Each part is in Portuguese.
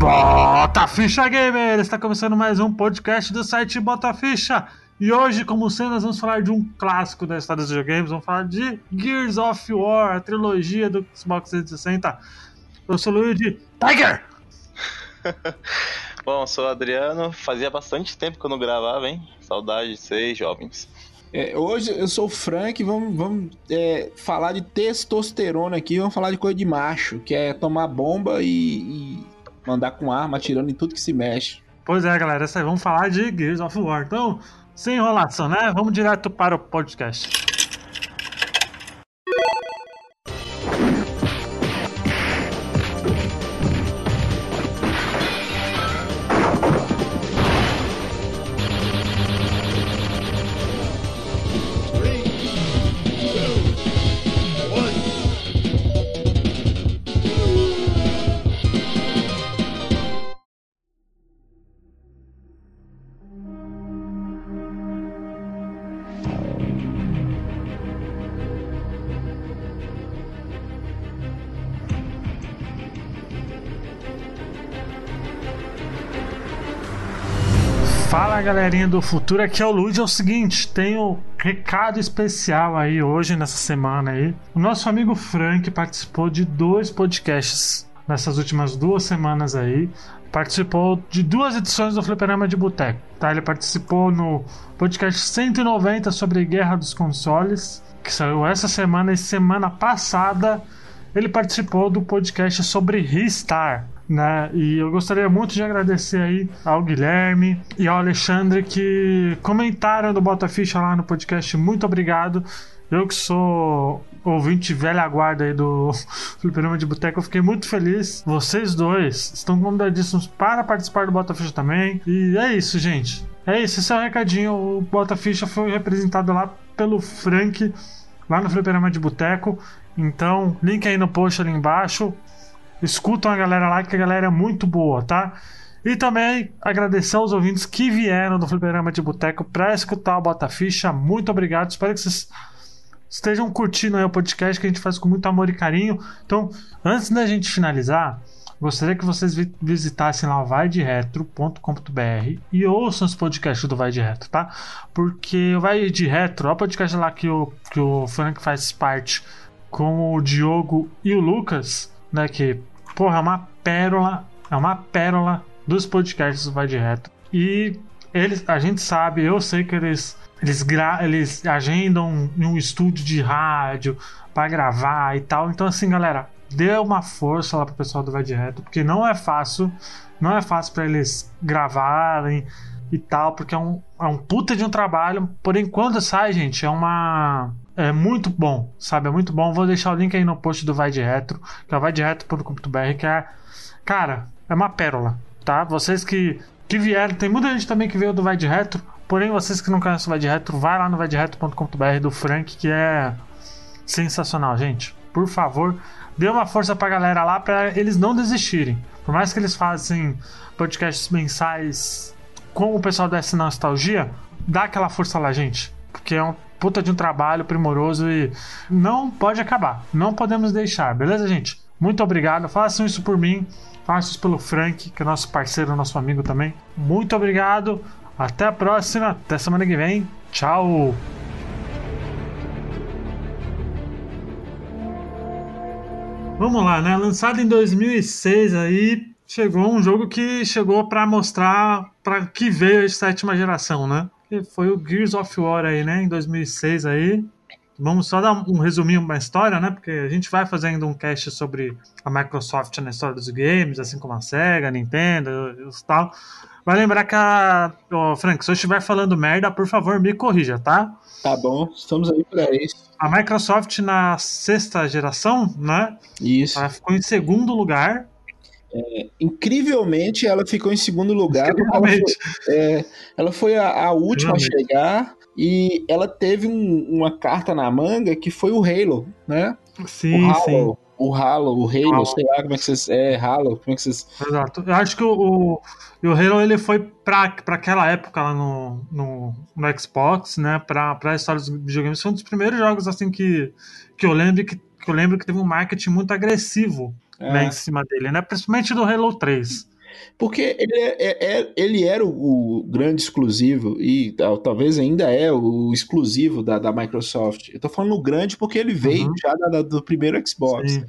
Bota Ficha Gamer! Está começando mais um podcast do site Bota Ficha. E hoje, como sempre, nós vamos falar de um clássico da história dos videogames. Vamos falar de Gears of War, a trilogia do Xbox 360. Eu sou o Luigi Tiger! Bom, sou o Adriano. Fazia bastante tempo que eu não gravava, hein? Saudade de vocês, jovens. É, hoje eu sou o Frank, vamos, vamos é, falar de testosterona aqui, vamos falar de coisa de macho, que é tomar bomba e, e mandar com arma atirando em tudo que se mexe. Pois é, galera, vamos falar de Gears of War. Então, sem enrolação, né? Vamos direto para o podcast. Fala galerinha do futuro, aqui é o Luiz. É o seguinte, tenho recado especial aí hoje, nessa semana aí. O nosso amigo Frank participou de dois podcasts nessas últimas duas semanas aí. Participou de duas edições do Fliperama de Boteco. Tá? Ele participou no podcast 190 sobre Guerra dos Consoles, que saiu essa semana e semana passada. Ele participou do podcast sobre Ristar né? E eu gostaria muito de agradecer aí ao Guilherme e ao Alexandre que comentaram do Bota Ficha lá no podcast. Muito obrigado. Eu que sou ouvinte velha guarda aí do Fliperama de Boteco, eu fiquei muito feliz. Vocês dois estão convidadíssimos para participar do Bota Ficha também. E é isso, gente. É isso, esse é o recadinho. O Bota Ficha foi representado lá pelo Frank, lá no Fliperama de Boteco. Então, link aí no post ali embaixo. Escutam a galera lá, que a galera é muito boa, tá? E também agradecer aos ouvintes que vieram do Fliperama de Boteco para escutar o Bota Ficha. Muito obrigado. Espero que vocês estejam curtindo o podcast que a gente faz com muito amor e carinho. Então, antes da gente finalizar, gostaria que vocês visitassem lá vaideretro.com.br e ouçam os podcasts do Vai de Retro, tá? Porque o Vai de Retro é o podcast lá que o, que o Frank faz parte com o Diogo e o Lucas, né? Que porra, é uma pérola, é uma pérola dos podcasts do Vai de Reto. E eles, a gente sabe, eu sei que eles eles, gra eles agendam um estúdio de rádio para gravar e tal. Então assim, galera, dê uma força lá pro pessoal do Vai de Reto, porque não é fácil, não é fácil para eles gravarem e tal, porque é um, é um puta de um trabalho. Porém, quando sai, gente, é uma é muito bom, sabe? É muito bom. Vou deixar o link aí no post do Vai de Retro, que é vaideretro.com.br, que é, cara, é uma pérola, tá? Vocês que, que vieram, tem muita gente também que veio do Vai de Retro, porém vocês que não conhecem o Vai de Retro, vai lá no vaideretro.com.br do Frank, que é sensacional, gente. Por favor, dê uma força pra galera lá para eles não desistirem. Por mais que eles façam podcasts mensais com o pessoal da S Nostalgia, dá aquela força lá, gente. Porque é um puta de um trabalho primoroso e não pode acabar. Não podemos deixar, beleza, gente? Muito obrigado. Façam isso por mim. Façam isso pelo Frank, que é nosso parceiro, nosso amigo também. Muito obrigado. Até a próxima. Até semana que vem. Tchau. Vamos lá, né? Lançado em 2006 aí, chegou um jogo que chegou para mostrar para que veio a sétima geração, né? Que foi o Gears of War aí, né, em 2006 aí. Vamos só dar um resuminho da história, né? Porque a gente vai fazendo um cast sobre a Microsoft na história dos games, assim como a Sega, a Nintendo e tal. Vai lembrar que a. Oh, Frank, se eu estiver falando merda, por favor, me corrija, tá? Tá bom, estamos aí para isso. A Microsoft na sexta geração, né? Isso. Ela ficou em segundo lugar é, incrivelmente, ela ficou em segundo lugar. Ela foi, é, ela foi a, a última a chegar e ela teve um, uma carta na manga que foi o Halo, né? Sim, o Halo, sim. O Halo, o Halo, Halo. sei lá como é que vocês. É, Halo, como é que vocês. Exato. Eu acho que o, o, o Halo ele foi pra, pra aquela época lá no, no, no Xbox, né? Pra, pra história dos videogames. Foi um dos primeiros jogos assim que, que eu lembro que, que eu lembro que teve um marketing muito agressivo é. né, em cima dele, né? Principalmente do Halo 3. Porque ele, é, é, é ele era o, o, grande exclusivo, e talvez ainda é o exclusivo da, da Microsoft. Eu tô falando grande porque ele veio uhum. já da, da, do primeiro Xbox. Sim.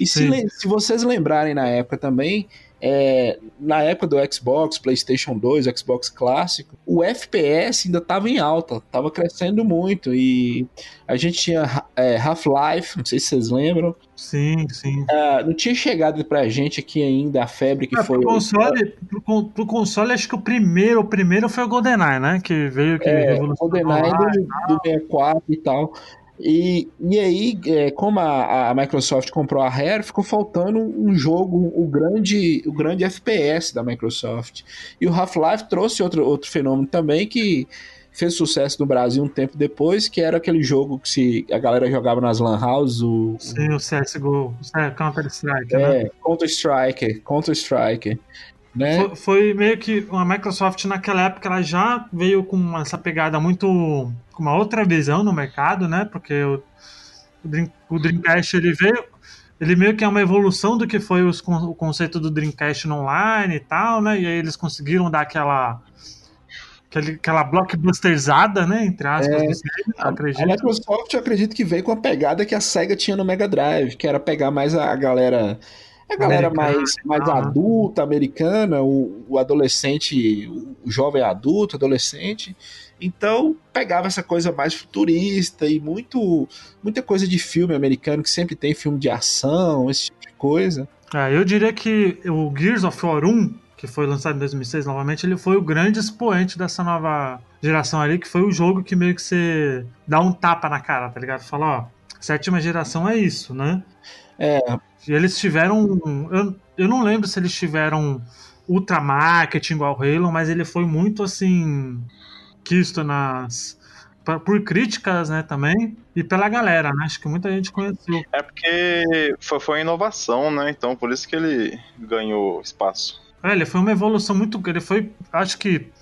E se, se vocês lembrarem na época também, é, na época do Xbox, PlayStation 2, Xbox clássico, o FPS ainda estava em alta, estava crescendo muito e a gente tinha é, Half-Life, não sei se vocês lembram. Sim, sim. Uh, não tinha chegado pra gente aqui ainda a febre que é, foi. Pro console, pro, pro, console, acho que o primeiro, o primeiro foi o GoldenEye, né? Que veio que é, O GoldenEye do, do 64 e tal. E, e aí, é, como a, a, Microsoft comprou a Rare, ficou faltando um jogo, o grande, o grande FPS da Microsoft. E o Half-Life trouxe outro, outro fenômeno também que fez sucesso no Brasil um tempo depois, que era aquele jogo que se a galera jogava nas lan houses. O, Sim, o CSGO, Counter-Strike, é, né? Counter-Strike, Counter-Strike. Né? Foi, foi, meio que a Microsoft naquela época ela já veio com essa pegada muito com uma outra visão no mercado, né? Porque o, o Dreamcast ele veio ele meio que é uma evolução do que foi os, o conceito do Dreamcast online e tal, né? E aí eles conseguiram dar aquela aquela blockbusterizada, né? Entre aspas, é, a, a Microsoft eu acredito que veio com a pegada que a SEGA tinha no Mega Drive, que era pegar mais a galera a galera mais, mais adulta, americana, o, o adolescente, o jovem adulto, adolescente. Então, pegava essa coisa mais futurista e muito muita coisa de filme americano, que sempre tem filme de ação, esse tipo de coisa. É, eu diria que o Gears of War 1, que foi lançado em 2006 novamente, ele foi o grande expoente dessa nova geração ali, que foi o jogo que meio que você dá um tapa na cara, tá ligado? Fala, ó, sétima geração é isso, né? É, e eles tiveram. Eu, eu não lembro se eles tiveram ultra marketing igual o Halo, mas ele foi muito assim. quisto nas. Por críticas, né, também, e pela galera, né? Acho que muita gente conheceu. É porque foi, foi uma inovação, né? Então por isso que ele ganhou espaço. É, ele foi uma evolução muito. Ele foi. Acho que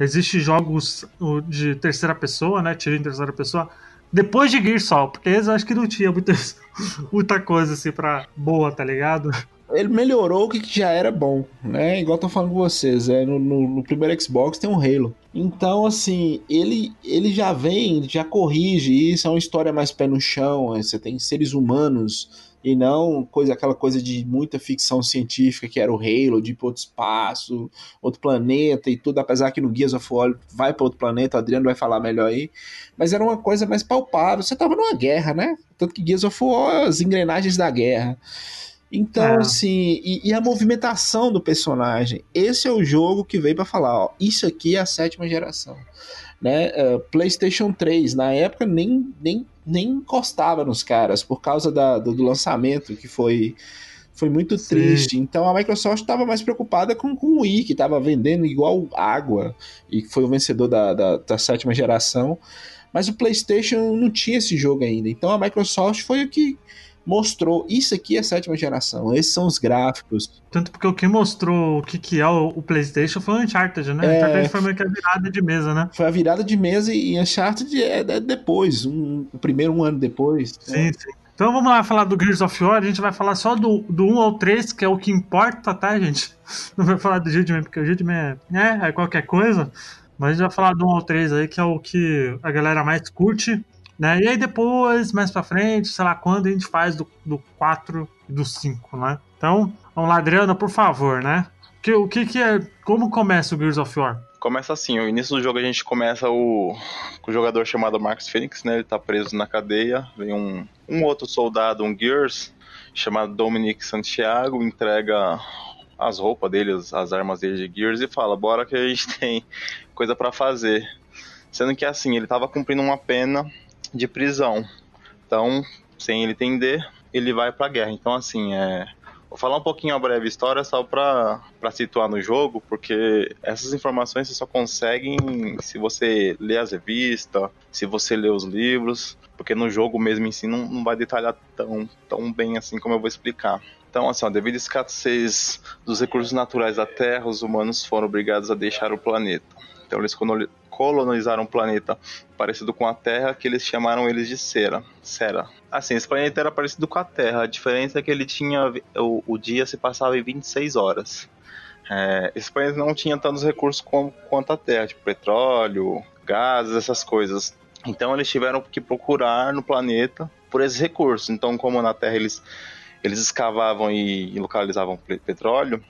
existe jogos de terceira pessoa, né? Tiro em terceira pessoa depois de Gears Sol, porque eles acho que não tinha muita, muita coisa assim pra boa, tá ligado? Ele melhorou o que já era bom, né? Igual eu tô falando com vocês, é, no, no, no, primeiro Xbox tem um Halo. Então, assim, ele, ele já vem, já corrige isso, é uma história mais pé no chão, é, você tem seres humanos e não coisa aquela coisa de muita ficção científica que era o Halo, de ir para outro espaço, outro planeta e tudo, apesar que no Gears of War vai para outro planeta, o Adriano vai falar melhor aí, mas era uma coisa mais palpável, você tava numa guerra, né? Tanto que Gears of War, as engrenagens da guerra. Então, é. assim, e, e, a movimentação do personagem. Esse é o jogo que veio para falar, ó, isso aqui é a sétima geração. Né? Uh, PlayStation 3, na época, nem, nem nem encostava nos caras por causa da, do, do lançamento, que foi, foi muito Sim. triste. Então a Microsoft estava mais preocupada com, com o Wii, que estava vendendo igual água, e foi o vencedor da, da, da sétima geração. Mas o PlayStation não tinha esse jogo ainda. Então a Microsoft foi o que mostrou isso aqui é a sétima geração, esses são os gráficos. Tanto porque o que mostrou o que, que é o, o PlayStation foi o Uncharted, né? É, Uncharted foi meio que a virada de mesa, né? Foi a virada de mesa e Uncharted é, é depois, um, o primeiro um ano depois. Sim, né? sim. Então vamos lá falar do Gears of War, a gente vai falar só do, do 1 ao 3, que é o que importa, tá, gente? Não vai falar do Judgment, porque o Judgment é, é, é qualquer coisa, mas a gente vai falar do 1 ao 3 aí, que é o que a galera mais curte. Né? E aí depois, mais pra frente, sei lá quando, a gente faz do, do 4 e do 5, né? Então, vamos lá, Adriana, por favor, né? Que, o que que é... Como começa o Gears of War? Começa assim, o início do jogo a gente começa o, com o jogador chamado Marcus Phoenix, né? Ele tá preso na cadeia, vem um, um outro soldado, um Gears, chamado Dominic Santiago, entrega as roupas dele, as, as armas dele de Gears e fala, bora que a gente tem coisa para fazer. Sendo que assim, ele tava cumprindo uma pena de prisão. Então, sem ele entender, ele vai para a guerra. Então, assim, é, Vou falar um pouquinho a breve história só para situar no jogo, porque essas informações você só conseguem se você ler as revistas, se você ler os livros, porque no jogo mesmo em si não, não vai detalhar tão, tão bem assim como eu vou explicar. Então, assim, ó, devido à escassez dos recursos naturais da Terra, os humanos foram obrigados a deixar o planeta. Então, eles colonizaram um planeta parecido com a Terra, que eles chamaram eles de Cera. Cera. Assim, esse planeta era parecido com a Terra. A diferença é que ele tinha. O, o dia se passava em 26 horas. é, esses países não tinham tantos recursos como, quanto a Terra, tipo petróleo, gases, essas coisas. Então eles tiveram que procurar no planeta por esses recursos. Então, como na Terra eles, eles escavavam e localizavam petróleo,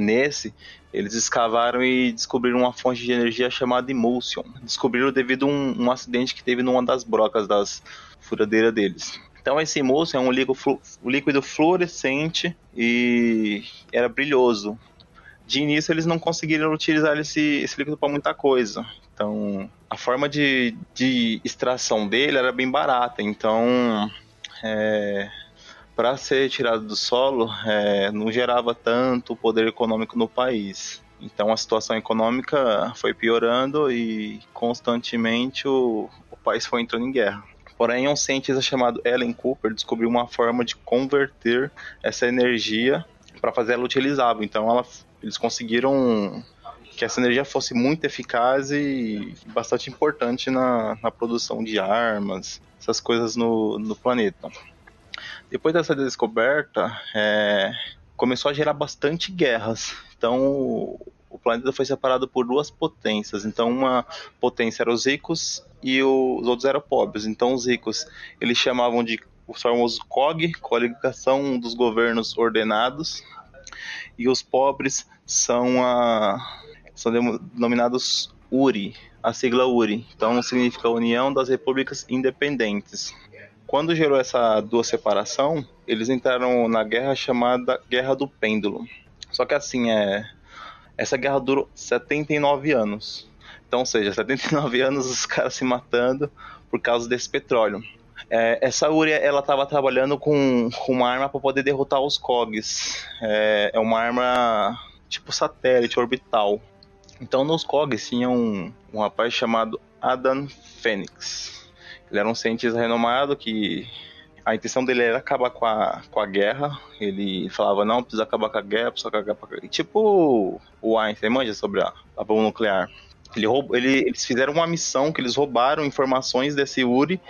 nesse eles escavaram e descobriram uma fonte de energia chamada Emulsion. Descobriram devido a um, um acidente que teve numa das brocas das furadeiras deles. Então esse Emulsion é um líquido, líquido fluorescente e era brilhoso. De início eles não conseguiram utilizar esse, esse líquido para muita coisa. Então a forma de, de extração dele era bem barata. Então é, para ser tirado do solo, é, não gerava tanto poder econômico no país. Então a situação econômica foi piorando e constantemente o, o país foi entrando em guerra. Porém, um cientista chamado Ellen Cooper descobriu uma forma de converter essa energia para fazer ela utilizável. Então, ela, eles conseguiram que essa energia fosse muito eficaz e bastante importante na, na produção de armas, essas coisas no, no planeta. Depois dessa descoberta, é, começou a gerar bastante guerras. Então, o planeta foi separado por duas potências. Então, uma potência era os ricos e os outros eram pobres. Então, os ricos eles chamavam de os famosos COG, coligação dos governos ordenados, e os pobres são a são denominados URI, a sigla URI. Então, significa União das Repúblicas Independentes. Quando gerou essa duas separação, eles entraram na guerra chamada Guerra do Pêndulo. Só que assim, é, essa guerra durou 79 anos. Então, ou seja, 79 anos os caras se matando por causa desse petróleo. É, essa Uria, ela estava trabalhando com, com, uma arma para poder derrotar os COGs. É, é, uma arma tipo satélite orbital. Então, nos COGs tinha um, um rapaz chamado Adam Phoenix. Ele era um cientista renomado que a intenção dele era acabar com a, com a guerra. Ele falava, não, precisa acabar com a guerra, precisa acabar com a guerra. Tipo o Einstein, manja sobre a, a bomba nuclear. Ele ele, eles fizeram uma missão que eles roubaram informações desse Uri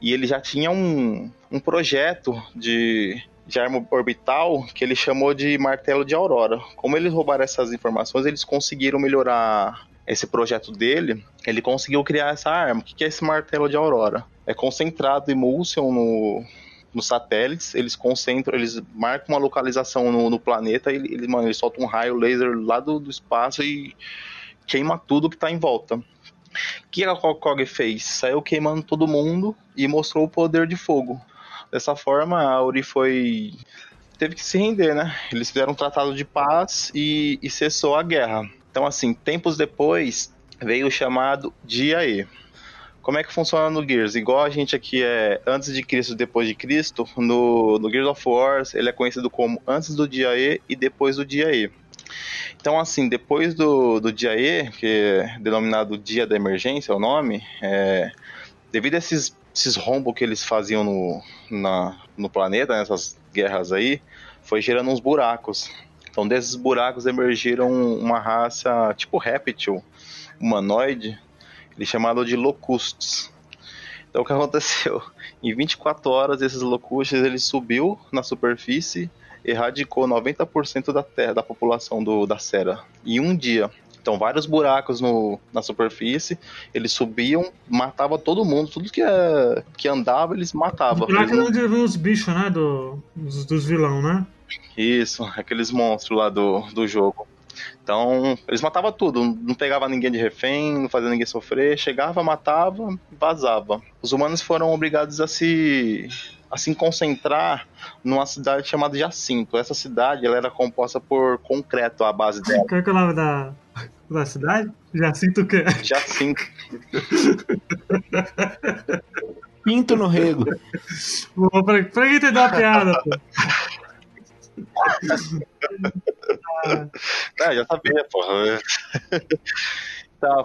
e ele já tinha um, um projeto de, de arma orbital que ele chamou de martelo de aurora. Como eles roubaram essas informações, eles conseguiram melhorar esse projeto dele, ele conseguiu criar essa arma. O que é esse martelo de aurora? É concentrado emulsion no, nos satélites, eles concentram, eles marcam uma localização no, no planeta e ele, mano, ele solta um raio laser lá do, do espaço e queima tudo que está em volta. O que a Kog fez? Saiu queimando todo mundo e mostrou o poder de fogo. Dessa forma, a Uri foi. teve que se render, né? Eles fizeram um tratado de paz e, e cessou a guerra. Então, assim, tempos depois veio o chamado Dia E. Como é que funciona no Gears? Igual a gente aqui é antes de Cristo, depois de Cristo, no, no Gears of War ele é conhecido como antes do dia E e depois do dia E. Então, assim, depois do, do dia E, que é denominado Dia da Emergência, é o nome, é, devido a esses, esses rombos que eles faziam no, na, no planeta, nessas guerras aí, foi gerando uns buracos. Então, desses buracos emergiram uma raça tipo réptil, humanoide, eles chamaram de locustes. Então, o que aconteceu? Em 24 horas, esses locustes ele subiu na superfície, erradicou 90% da terra, da população do, da Serra. Em um dia. Então, vários buracos no, na superfície, eles subiam, matava todo mundo, tudo que, é, que andava, eles matavam. O buraco era onde vem os bichos, né? Do, dos, dos vilão, né? Isso, aqueles monstros lá do, do jogo. Então, eles matavam tudo, não pegava ninguém de refém, não fazia ninguém sofrer, chegava, matava, vazava. Os humanos foram obrigados a se a se concentrar numa cidade chamada Jacinto. Essa cidade ela era composta por concreto a base dela. Qual é, o nome da, da cidade? Jacinto o quê? Jacinto. Pinto no rego. Pra, pra que entender a piada, pô? Não, já sabia, porra. tá,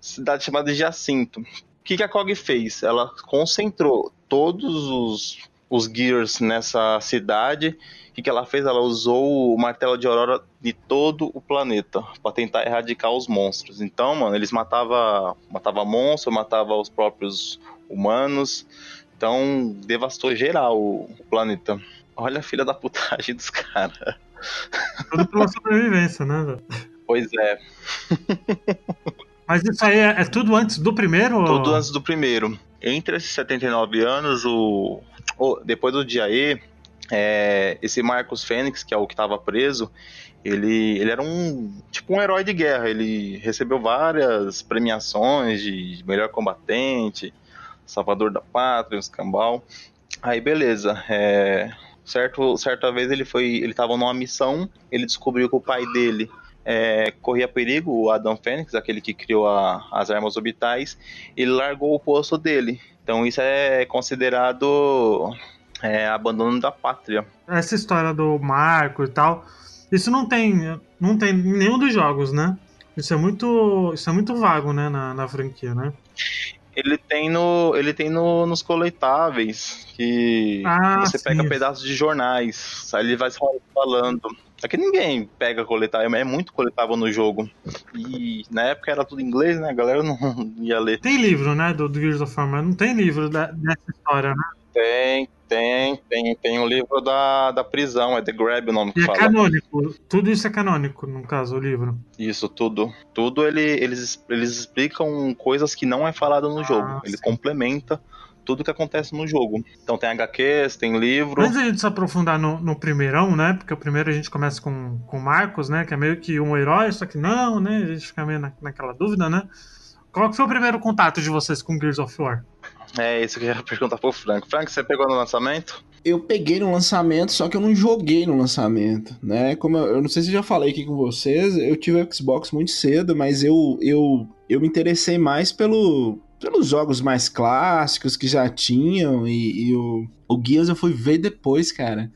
cidade chamada Jacinto. O que, que a COG fez? Ela concentrou todos os, os Gears nessa cidade. O que, que ela fez? Ela usou o martelo de aurora de todo o planeta para tentar erradicar os monstros. Então, mano, eles matavam matava monstros, matava os próprios humanos. Então, devastou geral o planeta. Olha a filha da putagem dos caras. Tudo pela sobrevivência, né? Pois é. Mas isso aí é, é, tudo antes do primeiro? Tudo ou... antes do primeiro. Entre esses 79 anos, o, o depois do dia E, é, esse Marcos Fênix, que é o que estava preso, ele, ele era um tipo um herói de guerra. Ele recebeu várias premiações de melhor combatente, salvador da pátria, escambau. Aí beleza, é, certo, certa vez ele foi, ele estava numa missão, ele descobriu que o pai dele é, corria perigo, o Adam Fênix, aquele que criou a, as armas orbitais, ele largou o posto dele. Então isso é considerado é, abandono da pátria. Essa história do Marco e tal, isso não tem, não tem em nenhum dos jogos, né? Isso é muito, isso é muito vago, né, na, na franquia, né? Ele tem no, ele tem no, nos coletáveis que ah, você sim. pega pedaços de jornais, aí ele vai falando. É que ninguém pega coletável, é muito coletável no jogo. E na época era tudo em inglês, né? A galera não ia ler. Tem livro, né, do, do Gears of War, mas não tem livro da, dessa história, né? Tem, tem, tem, tem o livro da, da prisão, é The Grab o nome que e é fala. É canônico, tudo isso é canônico, no caso, o livro. Isso, tudo. Tudo ele, eles, eles explicam coisas que não é falado no ah, jogo. Ele sim. complementa tudo que acontece no jogo. Então tem HQs, tem livro. Antes a gente se aprofundar no, no primeirão, né? Porque o primeiro a gente começa com, com Marcos, né? Que é meio que um herói, só que não, né? A gente fica meio na, naquela dúvida, né? Qual que foi o primeiro contato de vocês com Gears of War? É isso que eu ia perguntar pro Frank. Frank, você pegou no lançamento? Eu peguei no lançamento, só que eu não joguei no lançamento, né? Como eu, eu não sei se eu já falei aqui com vocês, eu tive o Xbox muito cedo, mas eu, eu, eu me interessei mais pelo, pelos jogos mais clássicos que já tinham e, e o, o Gears eu fui ver depois, cara.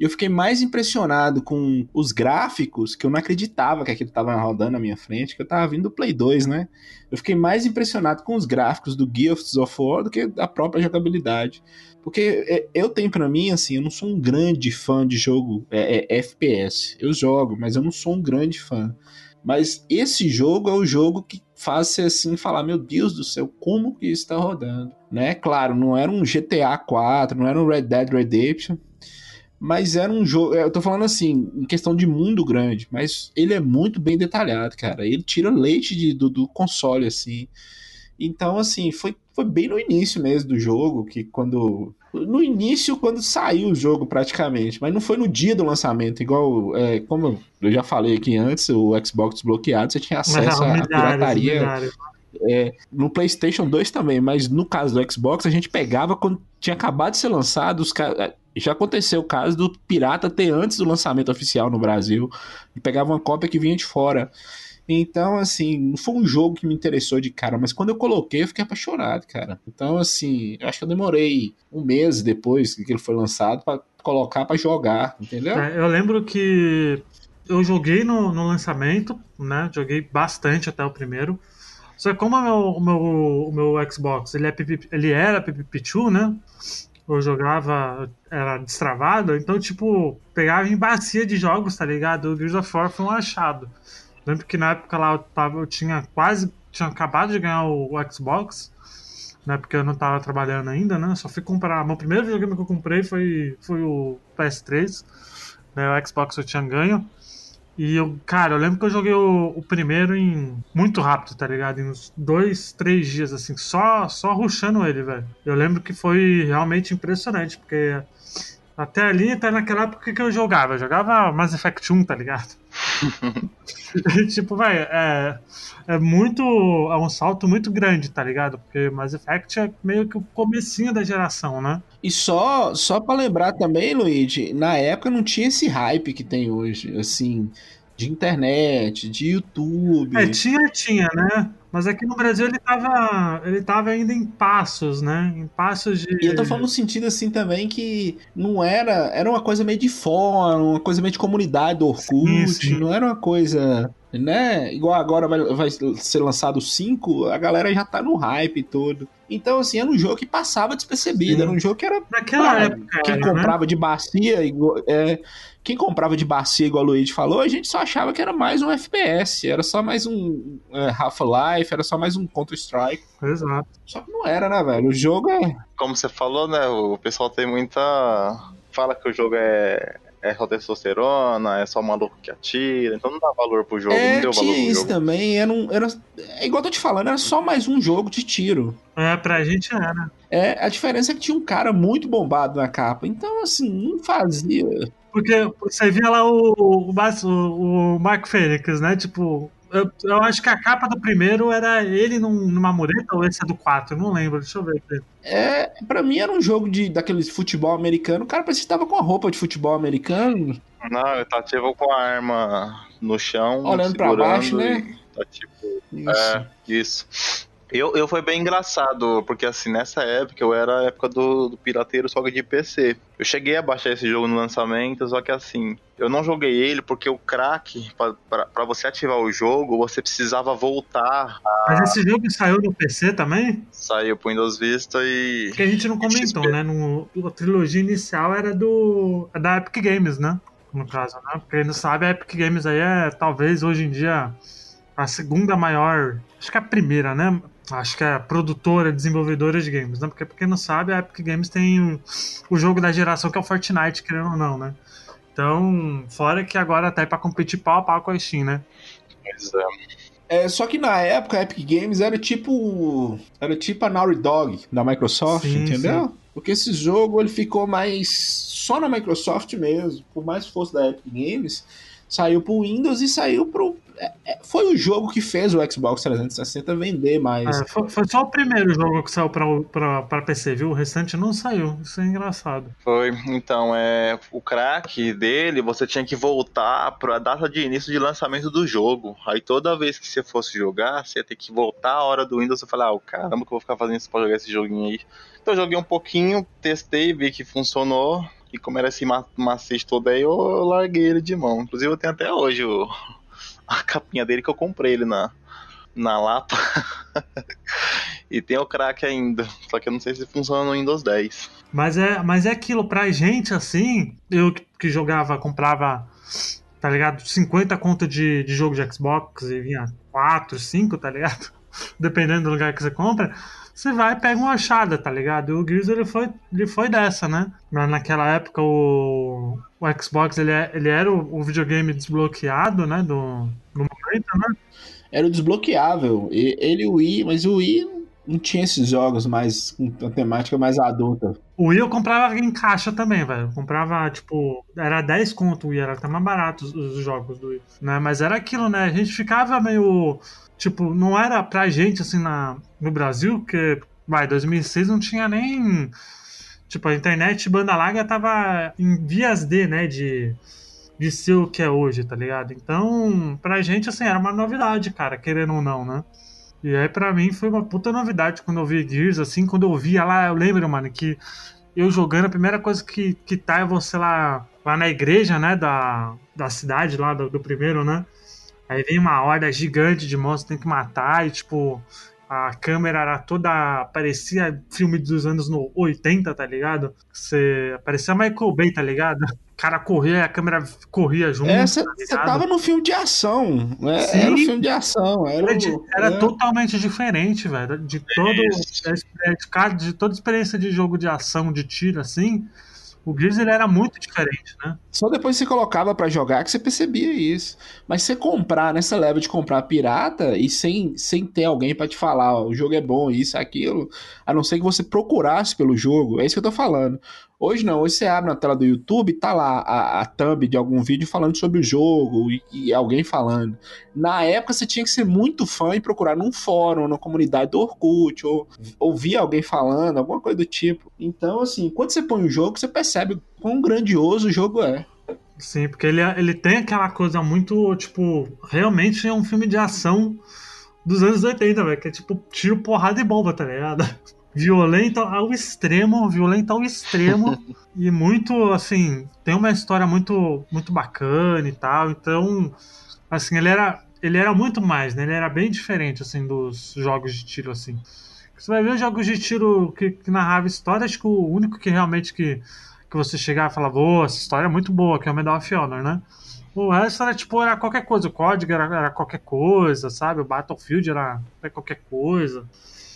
E eu fiquei mais impressionado com os gráficos, que eu não acreditava que aquilo estava rodando na minha frente, que eu tava vindo do Play 2, né? Eu fiquei mais impressionado com os gráficos do Gears of War do que a própria jogabilidade. Porque é, eu tenho para mim, assim, eu não sou um grande fã de jogo é, é, FPS. Eu jogo, mas eu não sou um grande fã. Mas esse jogo é o jogo que faz você assim falar, meu Deus do céu, como que isso tá rodando? Né? Claro, não era um GTA 4, não era um Red Dead Redemption, mas era um jogo, eu tô falando assim, em questão de mundo grande, mas ele é muito bem detalhado, cara. Ele tira leite de, do, do console, assim. Então, assim, foi, foi bem no início mesmo do jogo, que quando no início, quando saiu o jogo praticamente, mas não foi no dia do lançamento, igual, é, como eu já falei aqui antes, o Xbox desbloqueado, você tinha acesso à pirataria. É, no PlayStation 2 também, mas no caso do Xbox, a gente pegava quando tinha acabado de ser lançado. Os, é, já aconteceu o caso do pirata ter antes do lançamento oficial no Brasil, e pegava uma cópia que vinha de fora. Então, assim, não foi um jogo que me interessou de cara, mas quando eu coloquei, eu fiquei apaixonado, cara. Então, assim, eu acho que eu demorei um mês depois que ele foi lançado para colocar para jogar, entendeu? É, eu lembro que eu joguei no, no lançamento, né? Joguei bastante até o primeiro. Só que como o meu, o meu, o meu Xbox ele, é ele era PPP2, né? Eu jogava, era destravado, então, tipo, pegava em bacia de jogos, tá ligado? O Gears of War foi um achado. Lembro que na época lá eu, tava, eu tinha quase. Tinha acabado de ganhar o, o Xbox. Né, porque eu não tava trabalhando ainda, né? Só fui comprar. Meu primeiro videogame que eu comprei foi, foi o PS3. Né, o Xbox eu tinha ganho. E eu, cara, eu lembro que eu joguei o, o, primeiro em muito rápido, tá ligado? Em uns dois, três dias, assim, só, só ruxando ele, velho. Eu lembro que foi realmente impressionante, porque até ali, até naquela época que eu jogava. Eu jogava Mass Effect 1, tá ligado? tipo, vai, é, é muito. É um salto muito grande, tá ligado? Porque Mass Effect é meio que o comecinho da geração, né? E só, só pra lembrar também, Luigi, na época não tinha esse hype que tem hoje, assim, de internet, de YouTube. É, tinha, tinha, né? Mas aqui no Brasil ele tava, ele tava ainda em passos, né? Em passos de. E eu tô falando no sentido assim também que não era. Era uma coisa meio de fórum, uma coisa meio de comunidade do Orkut, sim, sim. não era uma coisa. Né? Igual agora vai, vai ser lançado o 5, a galera já tá no hype todo. Então, assim, era um jogo que passava despercebido. Sim. Era um jogo que era. Naquela ah, época. Quem era, comprava né? de bacia, é, quem comprava de bacia, igual o Luigi falou, a gente só achava que era mais um FPS, era só mais um é, Half-Life, era só mais um Counter-Strike. Exato. Só que não era, né, velho? O jogo é. Como você falou, né? O pessoal tem muita. Fala que o jogo é é só testosterona, é só maluco que atira, então não dá valor pro jogo, é, não deu valor pro isso jogo. também, era, um, era, é igual eu tô te falando, era só mais um jogo de tiro. É, pra gente era. É, a diferença é que tinha um cara muito bombado na capa, então assim, não fazia... Porque você via lá o, o, o, o Marco Fênix, né, tipo, eu, eu, acho que a capa do primeiro era ele num, numa mureta ou esse é do 4, não lembro, deixa eu ver. É, pra mim era um jogo de, daqueles futebol americano, o cara parecia que tava com a roupa de futebol americano. Não, ele tá tipo com a arma no chão, olhando pra baixo, né? Tá tipo. Isso. É, isso. Eu, eu foi bem engraçado, porque assim, nessa época eu era a época do, do pirateiro só que de PC. Eu cheguei a baixar esse jogo no lançamento, só que assim, eu não joguei ele porque o crack, para você ativar o jogo, você precisava voltar. A... Mas esse jogo saiu no PC também? Saiu pro Windows Vista e. Que a gente não comentou, né? No, a trilogia inicial era do. Da Epic Games, né? No caso, né? Porque quem não sabe, a Epic Games aí é talvez hoje em dia a segunda maior. Acho que é a primeira, né? Acho que é produtora, desenvolvedora de games, né? Porque, pra quem não sabe, a Epic Games tem o, o jogo da geração que é o Fortnite, querendo ou não, né? Então, fora que agora tá aí pra competir pau a pau com a Steam, né? Pois é. É, só que na época a Epic Games era tipo. Era tipo a Naughty Dog da Microsoft, sim, entendeu? Sim. Porque esse jogo ele ficou mais só na Microsoft mesmo, por mais fosse da Epic Games, saiu pro Windows e saiu pro é, é, foi o jogo que fez o Xbox 360 vender mais. É, foi, foi, só o primeiro jogo que saiu para PC, viu? O restante não saiu. Isso é engraçado. Foi. Então, é, o crack dele, você tinha que voltar para a data de início de lançamento do jogo. Aí toda vez que você fosse jogar, você ia ter que voltar a hora do Windows e falar: ah, caramba, que eu vou ficar fazendo isso pra jogar esse joguinho aí. Então, eu joguei um pouquinho, testei, vi que funcionou. E como era esse maciço todo aí, eu larguei ele de mão. Inclusive, eu tenho até hoje o a capinha dele que eu comprei ele na, na Lapa. e tem o crack ainda. Só que eu não sei se funciona no Windows 10. Mas é, mas é aquilo, pra gente assim, eu que jogava, comprava, tá ligado? 50 conto de, de jogo de Xbox e vinha 4, 5, tá ligado? Dependendo do lugar que você compra você vai e pega uma achada, tá ligado? E o Gears ele foi, ele foi dessa, né? Naquela época o, o Xbox ele, é, ele era o, o videogame desbloqueado, né? Do, do momento, né? Era o desbloqueável. Ele e o Wii, mas o Wii não tinha esses jogos mais com temática mais adulta. O Wii eu comprava em caixa também, velho. Eu comprava, tipo, era 10 conto o Wii, era até mais barato os, os, jogos do Wii, né? Mas era aquilo, né? A gente ficava meio Tipo, não era pra gente, assim, na, no Brasil, que, vai, 2006 não tinha nem. Tipo, a internet banda larga tava em vias de, né, de, de ser o que é hoje, tá ligado? Então, pra gente, assim, era uma novidade, cara, querendo ou não, né? E aí, pra mim, foi uma puta novidade quando eu vi Gears, assim, quando eu via lá, eu lembro, mano, que eu jogando, a primeira coisa que, que tá é você lá, lá na igreja, né, da, da cidade, lá do, do primeiro, né? Aí vem uma horda gigante de monstros, tem que matar, e tipo, a câmera era toda. parecia filme dos anos 80, tá ligado? Você. parecia Michael Bay, tá ligado? O cara corria, a câmera corria junto. Você tá tava no filme de ação, né? Sim. Era um filme de ação. Era, era, era totalmente diferente, velho. De todo. De, de toda experiência de jogo de ação, de tiro, assim. O Gears ele era muito diferente, né? Só depois você colocava para jogar que você percebia isso. Mas você comprar nessa leva de comprar pirata e sem, sem ter alguém para te falar, ó, o jogo é bom, isso, aquilo, a não ser que você procurasse pelo jogo, é isso que eu tô falando. Hoje não, hoje você abre na tela do YouTube, tá lá a, a thumb de algum vídeo falando sobre o jogo e, e, alguém falando. Na época você tinha que ser muito fã e procurar num fórum, na comunidade do Orkut, ou ouvir alguém falando, alguma coisa do tipo. Então, assim, quando você põe o jogo, você percebe quão grandioso o jogo é. Sim, porque ele, ele tem aquela coisa muito, tipo, realmente é um filme de ação dos anos 80, velho, que é tipo tiro, porrada e bomba, tá ligado? violento ao extremo, violento ao extremo e muito assim, tem uma história muito muito bacana e tal. Então, assim, ele era ele era muito mais, né? Ele era bem diferente assim dos jogos de tiro assim. Você vai ver os jogos de tiro que, que narrava história, acho que o único que realmente que, que você chegava e falava, boa, essa história é muito boa, que é o Medal of Honor, né? O resto era tipo, era qualquer coisa, o código era, era qualquer coisa, sabe? O Battlefield era qualquer coisa.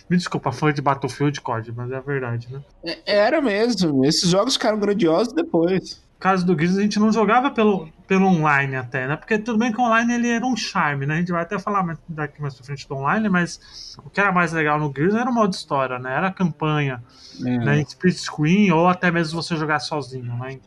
Me desculpa, fã de Battlefield COD, mas é a verdade, né? É, era mesmo. Esses jogos ficaram grandiosos depois. caso do Gears, a gente não jogava pelo, pelo online até, né? Porque tudo bem que o online ele era um charme, né? A gente vai até falar daqui mais pra frente do online, mas o que era mais legal no Gears era o modo história, né? Era a campanha, é. né? Em split screen ou até mesmo você jogar sozinho, né?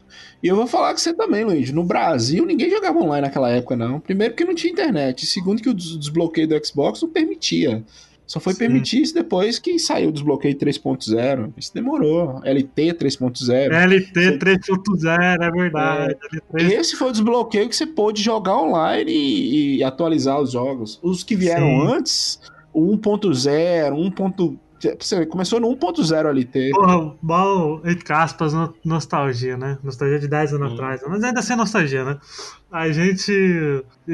E eu vou falar com você também, Luiz. No Brasil, ninguém jogava online naquela época, não. Primeiro porque não tinha internet. Segundo que o desbloqueio do Xbox não permitia. Só foi Sim. permitir isso depois que saiu o desbloqueio 3.0. Isso demorou. LT 3.0. LT 3.0, é verdade. É, Esse foi o desbloqueio que você pôde jogar online e, e atualizar os jogos. Os que vieram Sim. antes, o 1.0, 1. Você começou no 1.0 LT. Porra, mal, entre aspas, nostalgia, né? Nostalgia de 10 anos hum. atrás. Mas ainda assim é nostalgia, né? A gente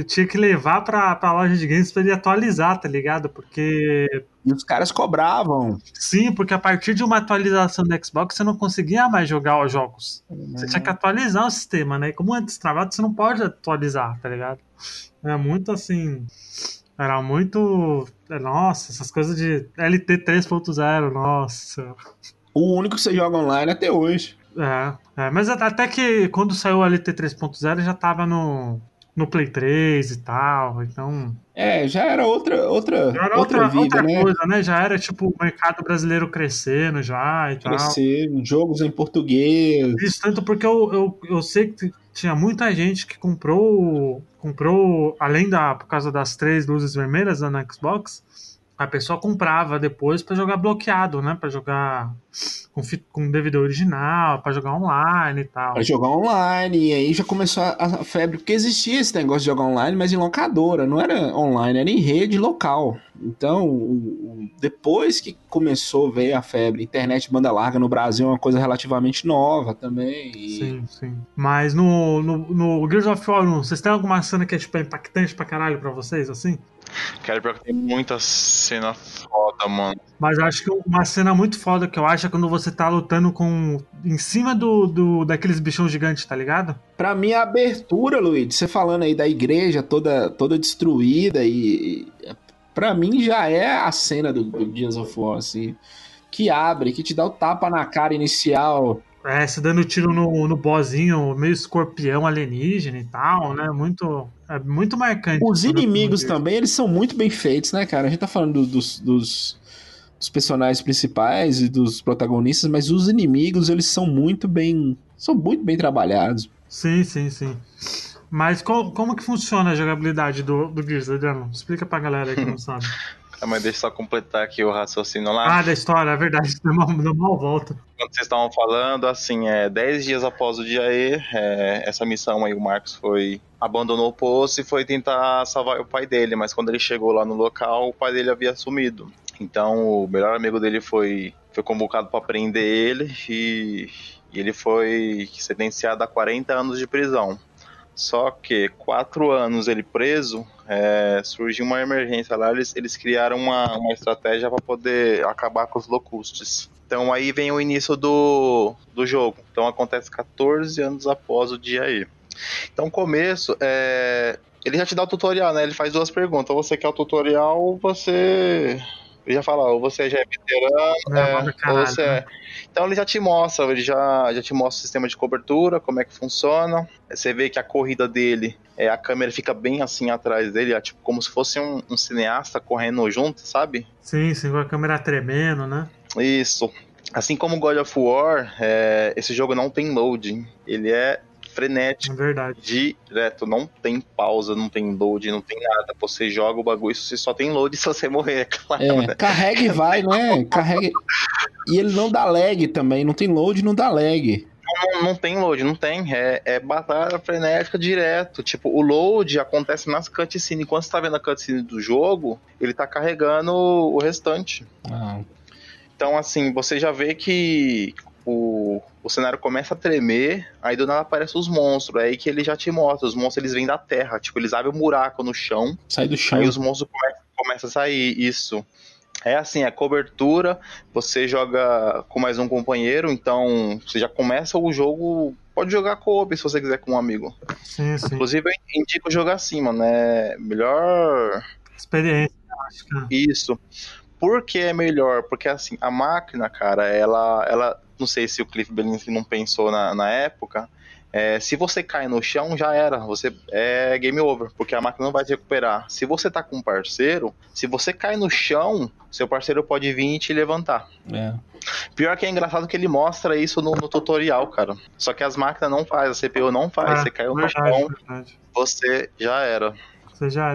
tinha que levar pra, pra loja de games pra ele atualizar, tá ligado? Porque. E os caras cobravam. Sim, porque a partir de uma atualização do Xbox você não conseguia mais jogar os jogos. Você tinha que atualizar o sistema, né? E como antes travado, você não pode atualizar, tá ligado? É muito assim. Era muito. Nossa, essas coisas de LT 3.0, nossa. O único que você joga online até hoje. É, é, mas até que quando saiu o LT 3.0 já tava no, no Play 3 e tal, então. É, já era outra outra já era outra, outra, vida, outra né? coisa, né? Já era tipo o mercado brasileiro crescendo já e Crescer, tal. jogos em português. Isso, tanto porque eu, eu, eu sei que tinha muita gente que comprou comprou além da por causa das três luzes vermelhas na Xbox a pessoa comprava depois para jogar bloqueado, né? Para jogar com, com DVD original, para jogar online e tal. Para jogar online, e aí já começou a, febre, porque existia esse negócio de jogar online, mas em locadora, não era online, era em rede local. Então, depois que começou a ver a febre, internet banda larga no Brasil é uma coisa relativamente nova também. E... Sim, sim. Mas no, no, no Gears of War 1, vocês têm alguma cena que é tipo, impactante pra caralho pra vocês, assim? Cara, tem muita cena foda, mano. Mas acho que uma cena muito foda que eu acho é quando você tá lutando com. em cima do, do daqueles bichão gigantes, tá ligado? Pra mim, a abertura, Luiz, você falando aí da igreja toda, toda destruída e. Pra mim já é a cena do, do Gears of War, assim. Que abre, que te dá o tapa na cara inicial. É, você dando tiro no, no bozinho, meio escorpião alienígena e tal, né? Muito, é muito marcante. Os inimigos também, eles são muito bem feitos, né, cara? A gente tá falando dos, dos, dos, personagens principais e dos protagonistas, mas os inimigos, eles são muito bem. São muito bem trabalhados. Sim, sim, sim. Mas como, como que funciona a jogabilidade do, do Gears, Adriano? Explica pra galera aí que não sabe. Ah, mas deixa eu só completar aqui o raciocínio lá. Ah, da história, é verdade, deu mal, deu mal volta. Quando vocês estavam falando, assim, é, dez dias após o dia E, é, essa missão aí, o Marcos foi abandonou o posto e foi tentar salvar o pai dele, mas quando ele chegou lá no local, o pai dele havia sumido. Então o melhor amigo dele foi, foi convocado para prender ele e, e ele foi sentenciado a 40 anos de prisão. Só que quatro anos ele preso, é, surgiu uma emergência lá, eles, eles criaram uma, uma estratégia para poder acabar com os locustes. Então aí vem o início do, do jogo. Então acontece 14 anos após o dia aí. Então começo, é, ele já te dá o tutorial, né? Ele faz duas perguntas. Você quer o tutorial ou você ele já fala, ou você já é veterano, é, ou você é. Então ele já te mostra, ele já, já te mostra o sistema de cobertura, como é que funciona. Você vê que a corrida dele, é, a câmera fica bem assim atrás dele, é, tipo como se fosse um, um cineasta correndo junto, sabe? Sim, sim, com a câmera tremendo, né? Isso. Assim como God of War, é, esse jogo não tem loading. Ele é frenético. É verdade. Direto, não tem pausa, não tem load, não tem nada. Você joga o bagulho, você só tem load se você morrer, é claro. É, né? carrega e vai, né? Carrega. E ele não dá lag também, não tem load, não dá lag. Não, não tem load, não tem. É, é batalha frenética direto. Tipo, o load acontece nas cutscenes. Enquanto você tá vendo a cutscene do jogo, ele tá carregando o restante. Ah. Então, assim, você já vê que o, o cenário começa a tremer, aí do nada aparecem os monstros, é aí que ele já te mostra, os monstros eles vêm da terra, tipo, eles abrem um buraco no chão. Sai do chão. Aí os monstros começam, começam a sair, isso. É assim, a cobertura, você joga com mais um companheiro, então você já começa o jogo, pode jogar co-op se você quiser com um amigo. Sim, sim. Inclusive eu indico jogar assim, mano, é melhor... Experiência, acho que... Isso. Por que é melhor? Porque assim, a máquina, cara, ela, ela não sei se o Cliff Belinsky não pensou na, na época, É, se você cai no chão, já era. Você é game over, porque a máquina não vai te recuperar. Se você tá com um parceiro, se você cai no chão, seu parceiro pode vir e te levantar. É. Pior que é engraçado que ele mostra isso no, no tutorial, cara. Só que as máquinas não fazem, a CPU não faz. É, você caiu no verdade, chão, verdade. você já era.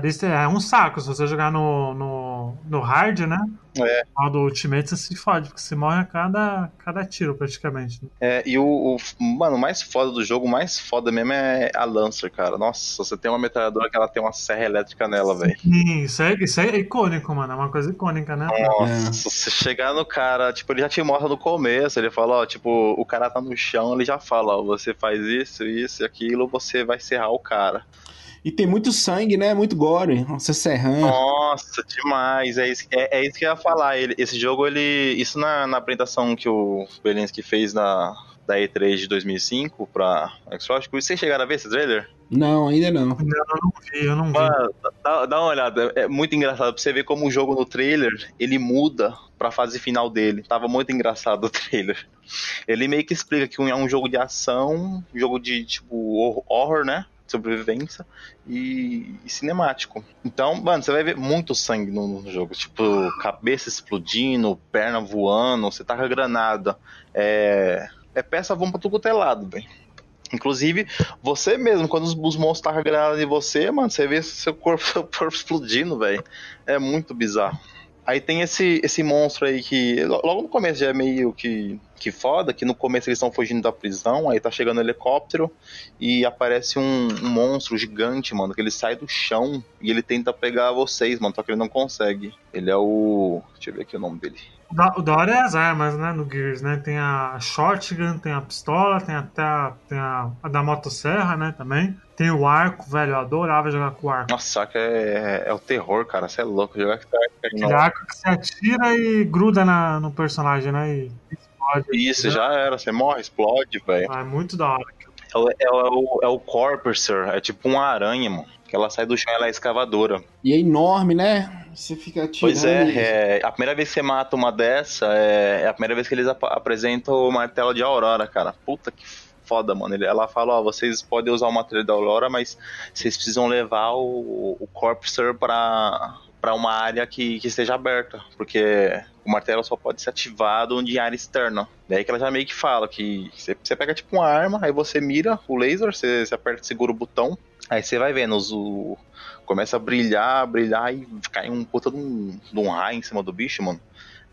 Isso é um saco. Se você jogar no, no, no hard, né? É. O do Ultimate você se fode, porque você morre a cada, cada tiro, praticamente. né? É, e o, o- Mano, mais foda do jogo, o mais foda mesmo é a Lancer, cara. Nossa, você tem uma metralhadora que ela tem uma serra elétrica nela, velho. Sim, isso é, isso é icônico, mano. É uma coisa icônica, né? Nossa, se você chegar no cara, tipo, ele já te mostra no começo, ele fala, ó, tipo, o cara tá no chão, ele já fala, ó, você faz isso, isso e aquilo, você vai serrar o cara. E tem muito sangue, né? Muito gore. Você serrando. Nossa, demais. É isso, é, é isso que eu ia falar. Ele, esse jogo, ele. Isso na, na apresentação que o Belinsky fez na, da E3 de 2005 pra Xbox. Vocês chegaram a ver esse trailer? Não, ainda não. Eu não vi, eu não vi. Mano, dá, dá uma olhada. É muito engraçado pra você ver como o jogo no trailer ele muda pra fase final dele. Tava muito engraçado o trailer. Ele meio que explica que é um jogo de ação, um jogo de tipo hor- horror, né? Sobrevivência e, e cinemático. Então, mano, você vai ver muito sangue no, no jogo. Tipo, cabeça explodindo, perna voando, você tá com a granada. É, é peça voando pra tudo quanto é lado, velho. Inclusive, você mesmo, quando os, os monstros tacam granada em você, mano, você vê seu corpo, seu corpo explodindo, velho. É muito bizarro. Aí tem esse, esse monstro aí que lo- logo no começo já é meio que, que foda, que no começo eles estão fugindo da prisão, aí tá chegando o helicóptero e aparece um, um monstro gigante, mano, que ele sai do chão e ele tenta pegar vocês, mano, só que ele não consegue. Ele é o. Deixa eu ver aqui o nome dele. O da, o da hora é as armas, né? No Gears, né? Tem a shotgun, tem a pistola, tem até a, tem a, a da motosserra, né? Também. Tem o arco, velho. Eu adorava jogar com o arco. Nossa, que é, é o terror, cara. Você é louco. Jogar com esse Aquele não. arco que você atira e gruda na, no personagem, né? E explode. Isso, já era. Você morre, explode, velho. Ah, é muito da hora. É, o- é, o- é o Corpuscer, é tipo uma aranha, mano. Que ela sai do chão, ela é escavadora. E é enorme, né? Você fica tirando. Pois é, é, a primeira vez que você mata uma dessa é, é a primeira vez que eles ap- apresentam o martelo de Aurora, cara. Puta que foda, mano. Ele- Ela fala, ó, vocês podem usar o martelo de Aurora, mas vocês precisam levar o, o Corpuscer pra, pra uma área que, que esteja aberta, porque o martelo só pode ser ativado em área externa. Daí que ela já meio que fala que você, você pega tipo uma arma, aí você mira o laser, você, você aperta, segura o botão, aí você vai vendo os, o, começa a brilhar, brilhar e cai um puta de um, de um raio em cima do bicho, mano.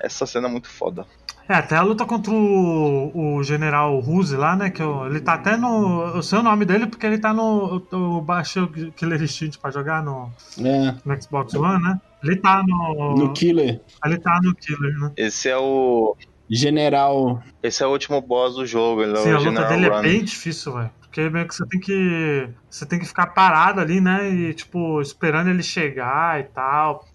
Essa cena é muito foda. É, até a luta contra o, o General Ruse lá, né? Que eu- ele tá até no. Eu sei o nome dele porque ele tá no. Eu, eu baixei o Killer Instinct pra jogar no, É, no Xbox One, né? Ele tá no. no Killer. Ele tá no Killer, né? Esse é o. General. Esse é o último boss do jogo, ele é Sim, o a luta General dele Run. é bem difícil, velho. Porque meio que você tem que. Você tem que ficar parado ali, né? E, tipo, esperando ele chegar e tal.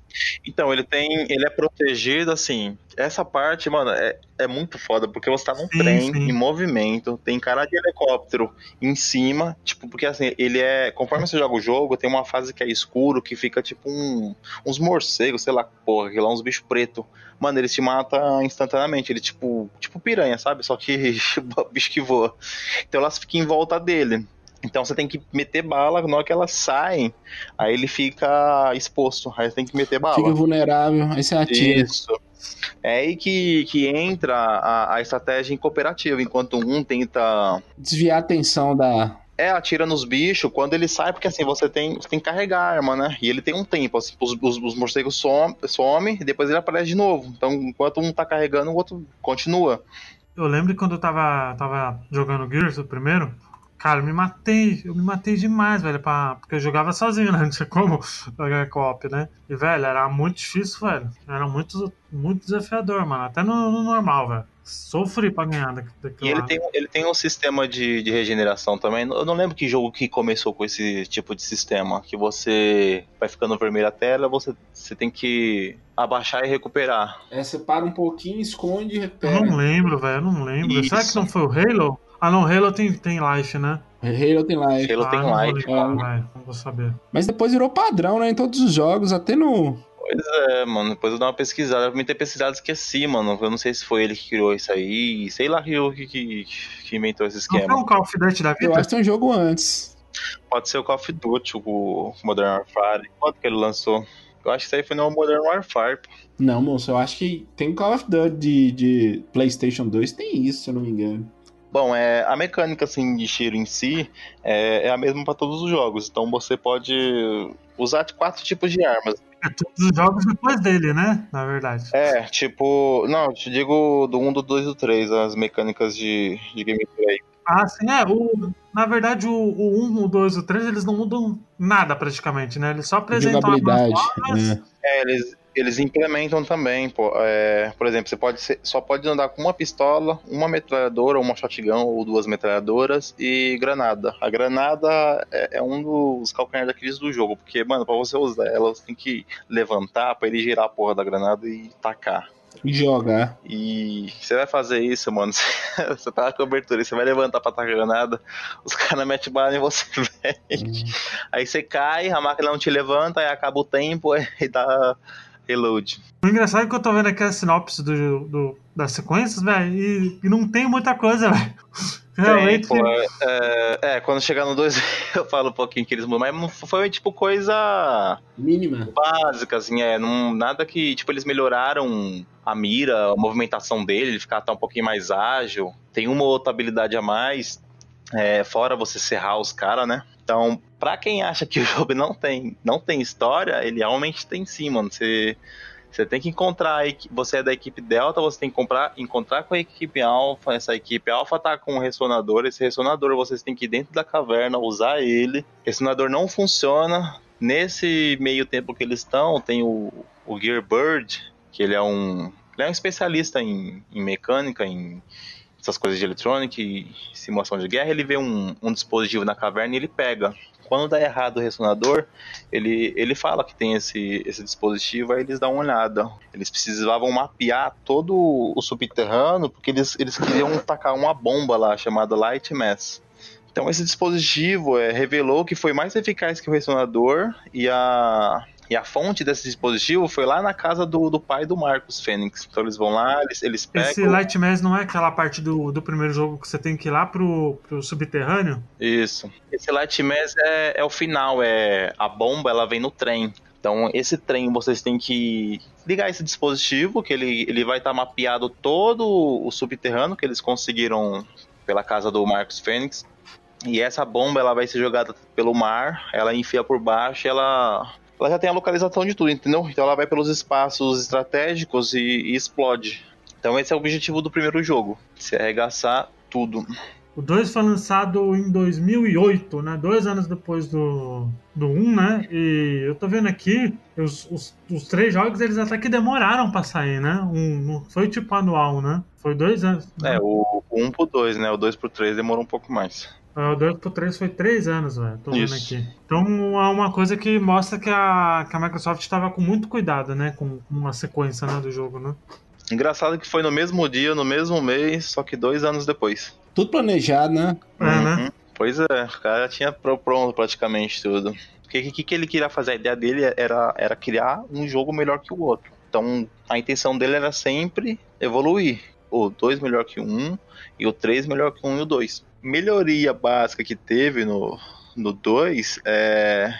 Então, ele tem. Ele é protegido, assim. Essa parte, mano, é, é muito foda, porque você tá num Sim, trem sim. em movimento, tem cara de helicóptero em cima, tipo, porque assim, ele é. Conforme você joga o jogo, tem uma fase que é escuro, que fica tipo um, uns morcegos, sei lá, porra, que lá uns bichos pretos. Mano, eles te matam instantaneamente. Ele tipo, tipo piranha, sabe? Só que bicho que voa. Então elas ficam em volta dele. Então você tem que meter bala, na hora que elas saem, aí ele fica exposto. Aí você tem que meter bala. Fica vulnerável. Aí você atira. Isso. É aí que, que entra a, a estratégia em cooperativa, enquanto um tenta. Desviar a atenção da. É, atira nos bichos quando ele sai, porque assim, você tem, você tem que carregar a arma, né? E ele tem um tempo, assim, os, os, os morcegos somem some, e depois ele aparece de novo. Então, enquanto um tá carregando, o outro continua. Eu lembro que quando eu tava, tava jogando Gears, o primeiro, cara, eu me matei. Eu me matei demais, velho. Pra, porque eu jogava sozinho, né? Não tinha como jogar co-op, né? E, velho, era muito difícil, velho. Era muito, muito desafiador, mano. Até no, no normal, velho. Sofri pra ganhar daqui- E ele tem, ele tem um sistema de, de regeneração também. Eu não lembro que jogo que começou com esse tipo de sistema. Que você vai ficando vermelho a tela, você, você tem que abaixar e recuperar. É, você para um pouquinho, esconde e Eu recupera. não lembro, velho. Eu não lembro. Será que Isso. não foi o Halo? Ah, não. Halo tem, tem life, né? Halo tem life. Halo ah, tem não vou life. lembrar, velho. Não vou saber. Mas depois virou padrão, né? Em todos os jogos, até no. Pois é, mano. Depois eu dou uma pesquisada. Eu me ter pesquisado e esqueci, mano. Eu não sei se foi ele que criou isso aí. Sei lá que, que, que inventou esse esquema. Não foi um Call of Duty da vida? Eu acho que tem um jogo antes. Pode ser o Call of Duty, o Modern Warfare. Quanto que ele lançou? Eu acho que isso aí foi no Modern Warfare. Não, moço, eu acho que tem o Call of Duty de, de PlayStation 2, tem isso, se eu não me engano. Bom, é, a mecânica assim, de tiro em si é, é a mesma para todos os jogos. Então você pode usar quatro tipos de armas. É todos os jogos depois dele, né? Na verdade. É, tipo. Não, eu te digo do 1, do 2 e do 3, as mecânicas de, de gameplay. Ah, sim, é. O, na verdade, o, o 1, o 2 e o 3, eles não mudam nada praticamente, né? Eles só apresentam Jogabilidade. Armas, é. é, eles, eles implementam também, pô, é, por exemplo, você pode ser, só pode andar com uma pistola, uma metralhadora, uma shotgun ou duas metralhadoras e granada. A granada é, é um dos calcanhares daqueles do jogo, porque, mano, pra você usar ela, você tem que levantar pra ele girar a porra da granada e tacar. E jogar. E você vai fazer isso, mano. Você tá na cobertura, você vai levantar pra tacar granada, os caras metem bala em você, velho. Hum. Aí você cai, a máquina não te levanta, aí acaba o tempo, aí dá Reload. O engraçado é que eu tô vendo aqui a sinopse do, do das sequências, velho, e, e, não tem muita coisa, velho. Realmente. Tem, pô, é, é, quando chegar no 2 eu falo um pouquinho que eles mudam, mas foi tipo coisa. Mínima. Básica, assim, é. Não, nada que. Tipo, eles melhoraram a mira, a movimentação dele, ele ficar até um pouquinho mais ágil. Tem uma outra habilidade a mais. É, fora você serrar os caras, né? Então, pra quem acha que o jogo não tem, não tem história, ele realmente tem sim, mano. Você, você tem que encontrar, você é da equipe Delta, você tem que comprar, encontrar com a equipe Alpha, essa equipe Alpha tá com um ressonador, esse ressonador vocês têm que ir dentro da caverna, usar ele. Ressonador não funciona. Nesse meio tempo que eles estão, tem o, o Gearbird, que ele é um, ele é um especialista em, em mecânica, em essas coisas de eletrônica e simulação de guerra, ele vê um, um dispositivo na caverna e ele pega. Quando dá errado o ressonador, ele, ele fala que tem esse, esse dispositivo, aí eles dão uma olhada. Eles precisavam mapear todo o subterrâneo, porque eles, eles queriam tacar uma bomba lá, chamada Light Mass. Então esse dispositivo é, revelou que foi mais eficaz que o ressonador e a, e a fonte desse dispositivo foi lá na casa do, do pai do Marcos Fênix. Então eles vão lá, eles, eles pegam. Esse Light Mass não é aquela parte do, do primeiro jogo que você tem que ir lá pro, pro subterrâneo? Isso. Esse Light Mass é, é o final, é a bomba ela vem no trem. Então, esse trem vocês têm que ligar esse dispositivo, que ele, ele vai estar tá mapeado todo o subterrâneo que eles conseguiram pela casa do Marcos Fênix. E essa bomba ela vai ser jogada pelo mar, ela enfia por baixo, ela ela já tem a localização de tudo, entendeu? Então ela vai pelos espaços estratégicos e, e explode. Então esse é o objetivo do primeiro jogo, se arregaçar tudo. O 2 foi lançado em 2008, né? Dois anos depois do, do 1, um, né? E eu tô vendo aqui, os, os, os, três jogos eles até que demoraram pra sair, né? Um, não foi tipo anual, né? Foi dois anos. Né? É, o 1 um pro 2, né? O 2 pro 3 demorou um pouco mais. Ah, o 2 pro 3 foi 3 anos, velho. Tô vendo aqui. Então é uma coisa que mostra que a, que a Microsoft estava com muito cuidado, né? Com, com a sequência né, do jogo, né? Engraçado que foi no mesmo dia, no mesmo mês, só que dois anos depois. Tudo planejado, né? É, uhum. né? Pois é, o cara tinha pronto praticamente tudo. O que, que, que ele queria fazer? A ideia dele era, era criar um jogo melhor que o outro. Então a intenção dele era sempre evoluir. O 2 melhor que o 1 um, e o 3 melhor que o 1 um e o 2 melhoria básica que teve no 2 é.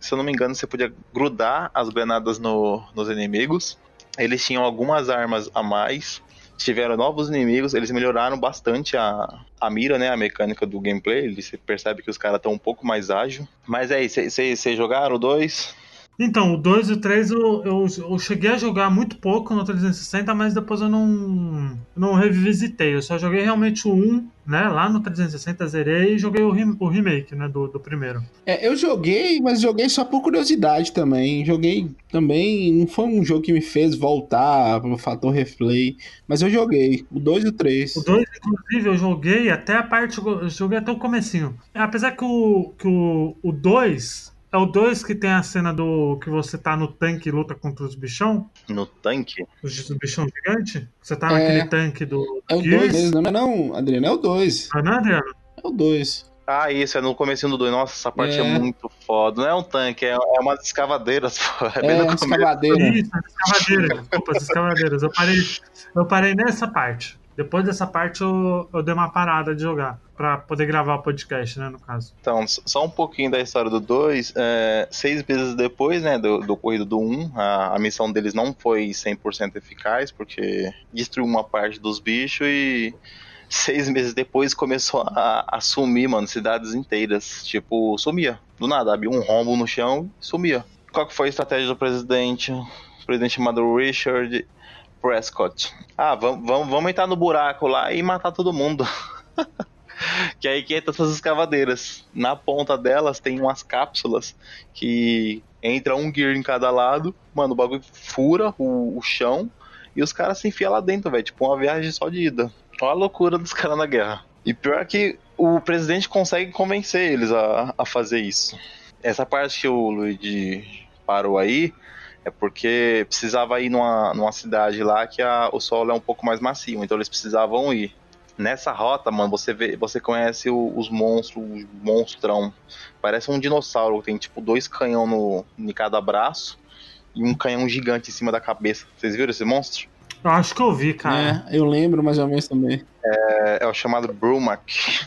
Se eu não me engano, você podia grudar as granadas no, nos inimigos. Eles tinham algumas armas a mais. Tiveram novos inimigos, eles melhoraram bastante a, a mira, né? A mecânica do gameplay. Você percebe que os caras estão um pouco mais ágil. Mas é isso, vocês jogaram 2? Então, o 2 e o 3 eu, eu, eu, cheguei a jogar muito pouco no 360, mas depois eu não, não revisitei. Eu só joguei realmente o 1, né? Lá no 360 zerei e joguei o, o remake, né? Do, do primeiro. É, eu joguei, mas joguei só por curiosidade também. Joguei também. Não foi um jogo que me fez voltar pro fator replay, mas eu joguei. O 2 e o 3. O 2, inclusive, eu joguei até a parte. Eu joguei até o comecinho. Apesar que o 2. Que o, o 2 é o 2 que tem a cena do que você tá no tanque e luta contra os bichão? No tanque? Os, bichão gigante? Você tá é, naquele tanque do. É o 2 não é não, Adriano, é o 2. Ah, não, Adriano? É o 2. Ah, isso, é no começo do 2. Nossa, essa parte é. é. muito foda. Não é um tanque, é, é umas escavadeiras. Pô. É, é uma escavadeira. Isso, escavadeiras. Desculpa, as escavadeiras. Eu parei, eu parei nessa parte. Depois dessa parte eu, eu dei uma parada de jogar para poder gravar o podcast, né, no caso. Então, só um pouquinho da história do 2. É, seis meses depois, né, do, do corrido do 1, um, a, a missão deles não foi 100% eficaz, porque destruiu uma parte dos bichos e seis meses depois começou a, a sumir, mano, cidades inteiras. Tipo, sumia. Do nada, havia um rombo no chão e sumia. Qual que foi a estratégia do presidente? O presidente chamado Richard Prescott. Ah, vamos, vamos, vamos entrar no buraco lá e matar todo mundo. que aí que entra essas escavadeiras. Na ponta delas tem umas cápsulas que entra um gear em cada lado. Mano, o bagulho fura o, o chão e os caras se enfiam lá dentro, velho. Tipo uma viagem só de ida. Olha a loucura dos caras na guerra. E pior que o presidente consegue convencer eles a, a fazer isso. Essa parte que o Luigi parou aí é porque precisava ir numa, numa cidade lá que a, o solo é um pouco mais macio, então eles precisavam ir. Nessa rota, mano, você vê, você conhece o, os monstros, o monstrão. Parece um dinossauro, tem tipo dois canhão no, em cada braço e um canhão gigante em cima da cabeça. Vocês viram esse monstro? Eu acho que eu vi, cara. É, eu lembro mais ou menos também. É, é o chamado Brumac.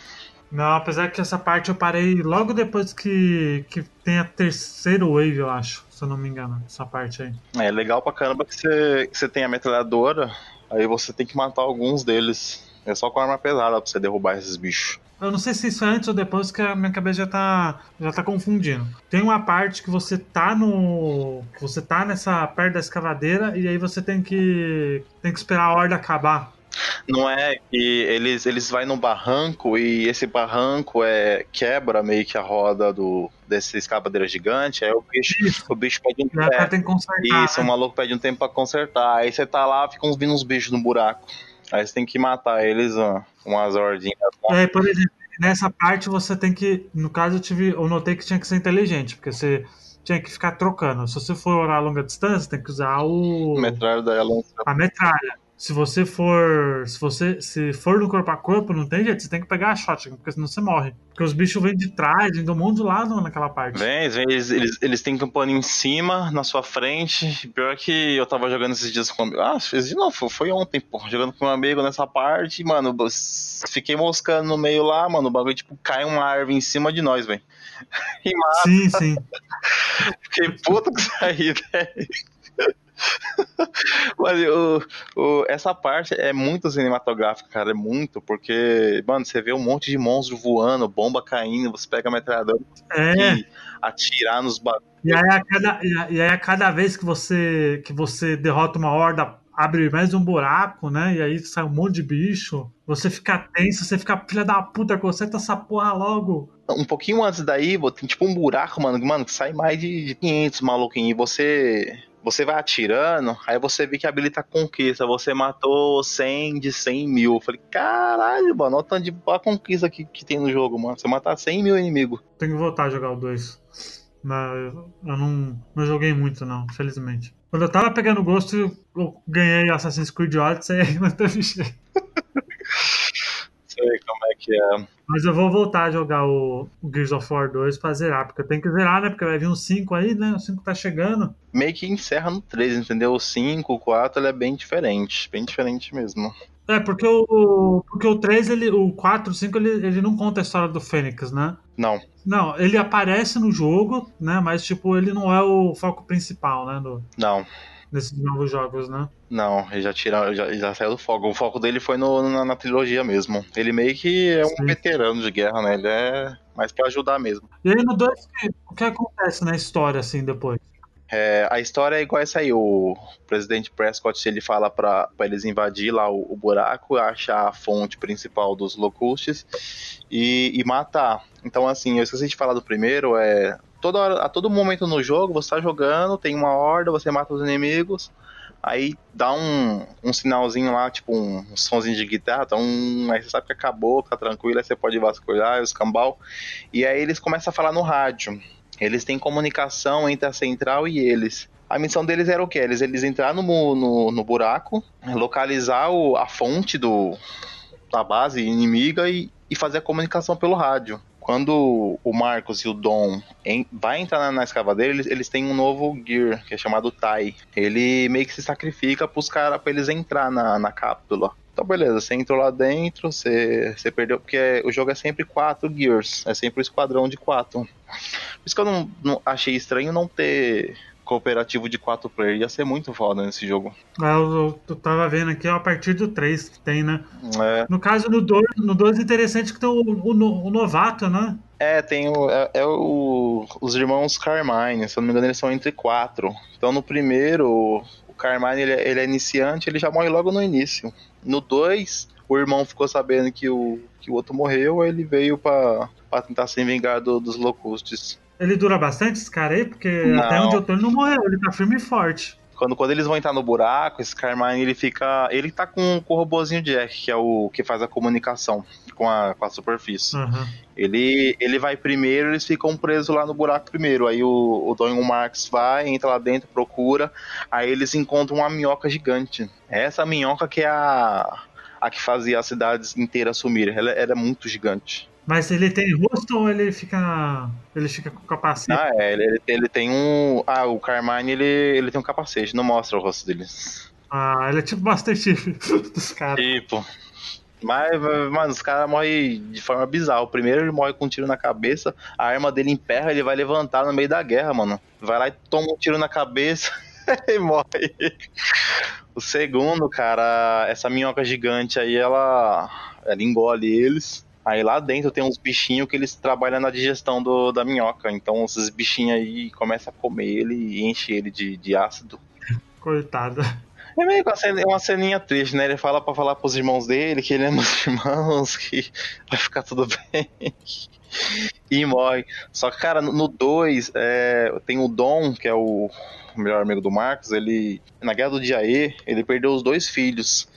Não, apesar que essa parte eu parei logo depois que, que tem a terceira wave, eu acho, se eu não me engano, essa parte aí. É legal pra caramba que você, que você tem a metralhadora, aí você tem que matar alguns deles. É só com arma pesada pra você derrubar esses bichos. Eu não sei se isso é antes ou depois, que a minha cabeça já tá, já tá confundindo. Tem uma parte que você tá no. você tá nessa perto da escavadeira e aí você tem que. tem que esperar a horda acabar. Não é que eles, eles vai num barranco e esse barranco é quebra meio que a roda do desse escavadeira gigante, aí o bicho, o bicho pede um tempo. Tem Isso, né? o maluco pede um tempo pra consertar. Aí você tá lá, ficam vindo uns bichos no buraco. Aí você tem que matar eles, ó, umas ordinhas. É, por exemplo, nessa parte você tem que. No caso, eu, tive, eu notei que tinha que ser inteligente, porque você tinha que ficar trocando. Se você for a longa distância, tem que usar o. Metralha da A metralha se você for. Se você se for no corpo a corpo, não tem jeito, você tem que pegar a shotgun, porque senão você morre. Porque os bichos vêm de trás, vêm do mundo lado naquela parte. Vem, eles, eles, eles têm campando em cima, na sua frente. Pior que eu tava jogando esses dias com. Ah, fez de novo, foi ontem, pô. Jogando com um amigo nessa parte, mano. Fiquei moscando no meio lá, mano. O bagulho, tipo, cai uma árvore em cima de nós, velho. E mata. Sim, sim. Fiquei puto com isso aí, velho. Mas o, o, essa parte é muito cinematográfica, cara. É muito, porque, mano, você vê um monte de monstro voando, bomba caindo, você pega a metralhadora é. e atirar nos bagulhos. E aí, a cada, e aí a cada vez que você, que você derrota uma horda, abre mais um buraco, né? E aí sai um monte de bicho. Você fica tenso, você fica filha da puta, conserta essa porra logo. Um pouquinho antes daí, tem tipo um buraco, mano, mano, que sai mais de 500 maluquinhos. E você você vai atirando, aí você vê que habilita a conquista. Você matou 100 de 100 mil. Eu falei, caralho, mano, olha o tanto de conquista que, que tem no jogo, mano. Você matar 100 mil inimigos. Tenho que voltar a jogar o 2. Mas eu não, não joguei muito, não, felizmente. Quando eu tava pegando gosto, eu ganhei Assassin's Creed Odyssey e aí não teve jeito sei como é que é. Mas eu vou voltar a jogar o, Gears of War 2 pra zerar, porque eu tenho que zerar, né? Porque vai vir um 5 aí, né? O 5 tá chegando. Meio que encerra no 3, entendeu? O 5, o 4, ele é bem diferente. Bem diferente mesmo. É, porque o, porque o 3, ele, o 4, o 5, ele, ele não conta a história do Fênix, né? Não. Não, ele aparece no jogo, né? Mas, tipo, ele não é o foco principal, né? Do... Não nesses novos jogos, né? Não, ele já, tira, já, já saiu do foco. O foco dele foi no, na, na, trilogia mesmo. Ele meio que é um Sim. veterano de guerra, né? Ele é mais pra ajudar mesmo. E aí no 2, o que acontece na história, assim, depois? É, a história é igual essa aí. O presidente Prescott ele fala para eles invadir lá o, o, buraco, achar a fonte principal dos locustes e, e, matar. Então, assim, eu esqueci de falar do primeiro. É toda hora, a todo momento no jogo, você tá jogando, tem uma horda, você mata os inimigos, aí dá um, um sinalzinho lá, tipo um, um somzinho de guitarra, então, aí você sabe que acabou, tá tranquilo, aí você pode vasculhar, escambau, e aí eles começam a falar no rádio. Eles têm comunicação entre a central e eles. A missão deles era o quê? Eles, eles entrar no, no, no buraco, localizar o, a fonte do, da base inimiga e, e fazer a comunicação pelo rádio quando o Marcos e o Dom em, vai entrar na, na escavadeira, eles, eles têm um novo gear, que é chamado Tai. Ele meio que se sacrifica pros caras pra eles entrar na, na cápsula. Então, beleza, você entrou lá dentro, você, você perdeu, porque o jogo é sempre quatro gears, é sempre o esquadrão de quatro. Por isso que eu não, não achei estranho não ter cooperativo de quatro players. Ia ser muito foda nesse jogo. É, eu, eu tava vendo aqui, ó, a partir do 3 que tem, né? É. No caso, no 2, no 2 é interessante que tem o, o, o novato, né? É, tem o, é, é, o, os irmãos Carmine, se eu não me engano, eles são entre quatro. Então no primeiro, o Carmine ele, é, ele é iniciante, ele já morre logo no início. No 2, o irmão ficou sabendo que o, que o outro morreu, ele veio para tentar se vingar do, dos Locustes. Ele dura bastante esse cara aí? Porque não. até onde eu tô ele não morreu, ele tá firme e forte. Quando, quando eles vão entrar no buraco, esse Carmine ele fica. Ele tá com, com o robôzinho Jack, que é o que faz a comunicação com a, com a superfície. Uhum. Ele, ele vai primeiro, eles ficam presos lá no buraco primeiro. Aí o, o Don Marx vai, entra lá dentro, procura. Aí eles encontram uma minhoca gigante. Essa minhoca que é a, a que fazia as cidades inteiras sumirem. Ela, ela é muito gigante. Mas ele tem rosto ou ele fica. Ele fica com capacete? Ah, é, ele, ele tem um. Ah, o Carmine ele, ele tem um capacete, não mostra o rosto dele. Ah, ele é tipo Master Chief dos caras. Tipo. Mas, mano, os caras morrem de forma bizarra. O primeiro ele morre com um tiro na cabeça, a arma dele emperra, ele vai levantar no meio da guerra, mano. Vai lá e toma um tiro na cabeça e morre. O segundo, cara, essa minhoca gigante aí, ela, ela engole eles. Aí lá dentro tem uns bichinhos que eles trabalham na digestão do, da minhoca. Então esses bichinhos aí começam a comer ele e enche ele de, de ácido. Coitado. É meio que uma, ceninha, uma ceninha triste, né? Ele fala para falar pros irmãos dele que ele ama os irmãos, que vai ficar tudo bem. e morre. Só que, cara, no 2, é, tem o Dom, que é o melhor amigo do Marcos, ele. Na guerra do dia E, ele perdeu os dois filhos.